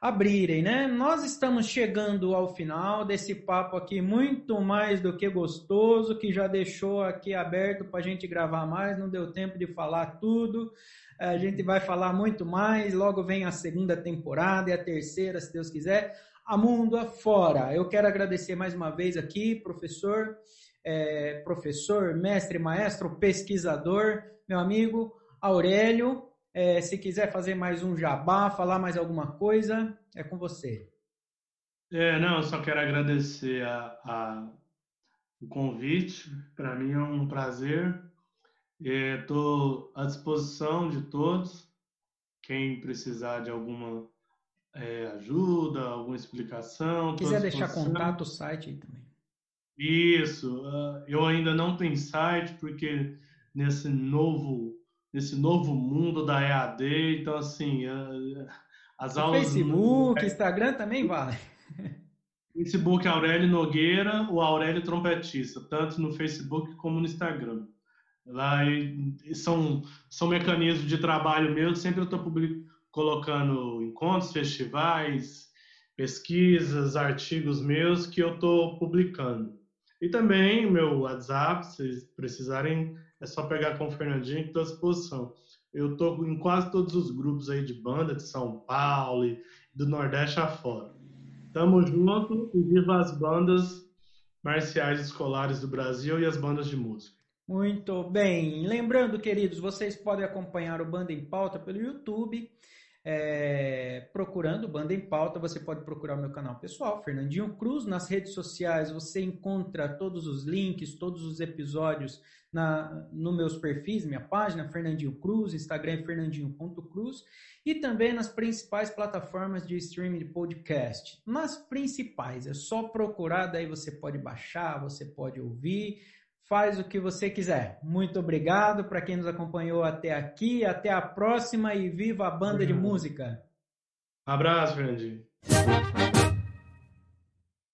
abrirem, né? Nós estamos chegando ao final desse papo aqui, muito mais do que gostoso, que já deixou aqui aberto para a gente gravar mais, não deu tempo de falar tudo. A gente vai falar muito mais, logo vem a segunda temporada e a terceira, se Deus quiser, a mundo afora. Eu quero agradecer mais uma vez aqui, professor, é, professor, mestre, maestro, pesquisador, meu amigo Aurélio. É, se quiser fazer mais um jabá, falar mais alguma coisa, é com você. É, não, eu só quero agradecer a, a- o convite. Para mim é um prazer. Estou à disposição de todos. Quem precisar de alguma é, ajuda, alguma explicação. quiser deixar contato, o site aí também. Isso. ah, eu ainda não tenho site porque nesse novo nesse novo mundo da EAD, então assim, ah, as O aulas Facebook, Instagram também vale. (laughs) Facebook Aurélio Nogueira, o Aurélio Trompetista, tanto no Facebook como no Instagram. Lá são, são mecanismos de trabalho meu, sempre eu estou colocando encontros, festivais, pesquisas, artigos meus que eu estou publicando. E também o meu WhatsApp, se vocês precisarem, é só pegar com o Fernandinho que estou à disposição. Eu estou em quase todos os grupos aí de banda de São Paulo e do Nordeste afora. Tamo junto e viva as bandas marciais escolares do Brasil e as bandas de música. Muito bem. Lembrando, queridos, vocês podem acompanhar o Banda em Pauta pelo YouTube. É, procurando Banda em Pauta, você pode procurar o meu canal pessoal, Fernandinho Cruz. Nas redes sociais você encontra todos os links, todos os episódios na, no meus perfis, minha página, Fernandinho Cruz, Instagram é fernandinho.cruz e também nas principais plataformas de streaming de podcast. Nas principais, é só procurar, daí você pode baixar, você pode ouvir faz o que você quiser. Muito obrigado para quem nos acompanhou até aqui. Até a próxima e viva a banda de Obrigado. música. Abraço, Fernandinho.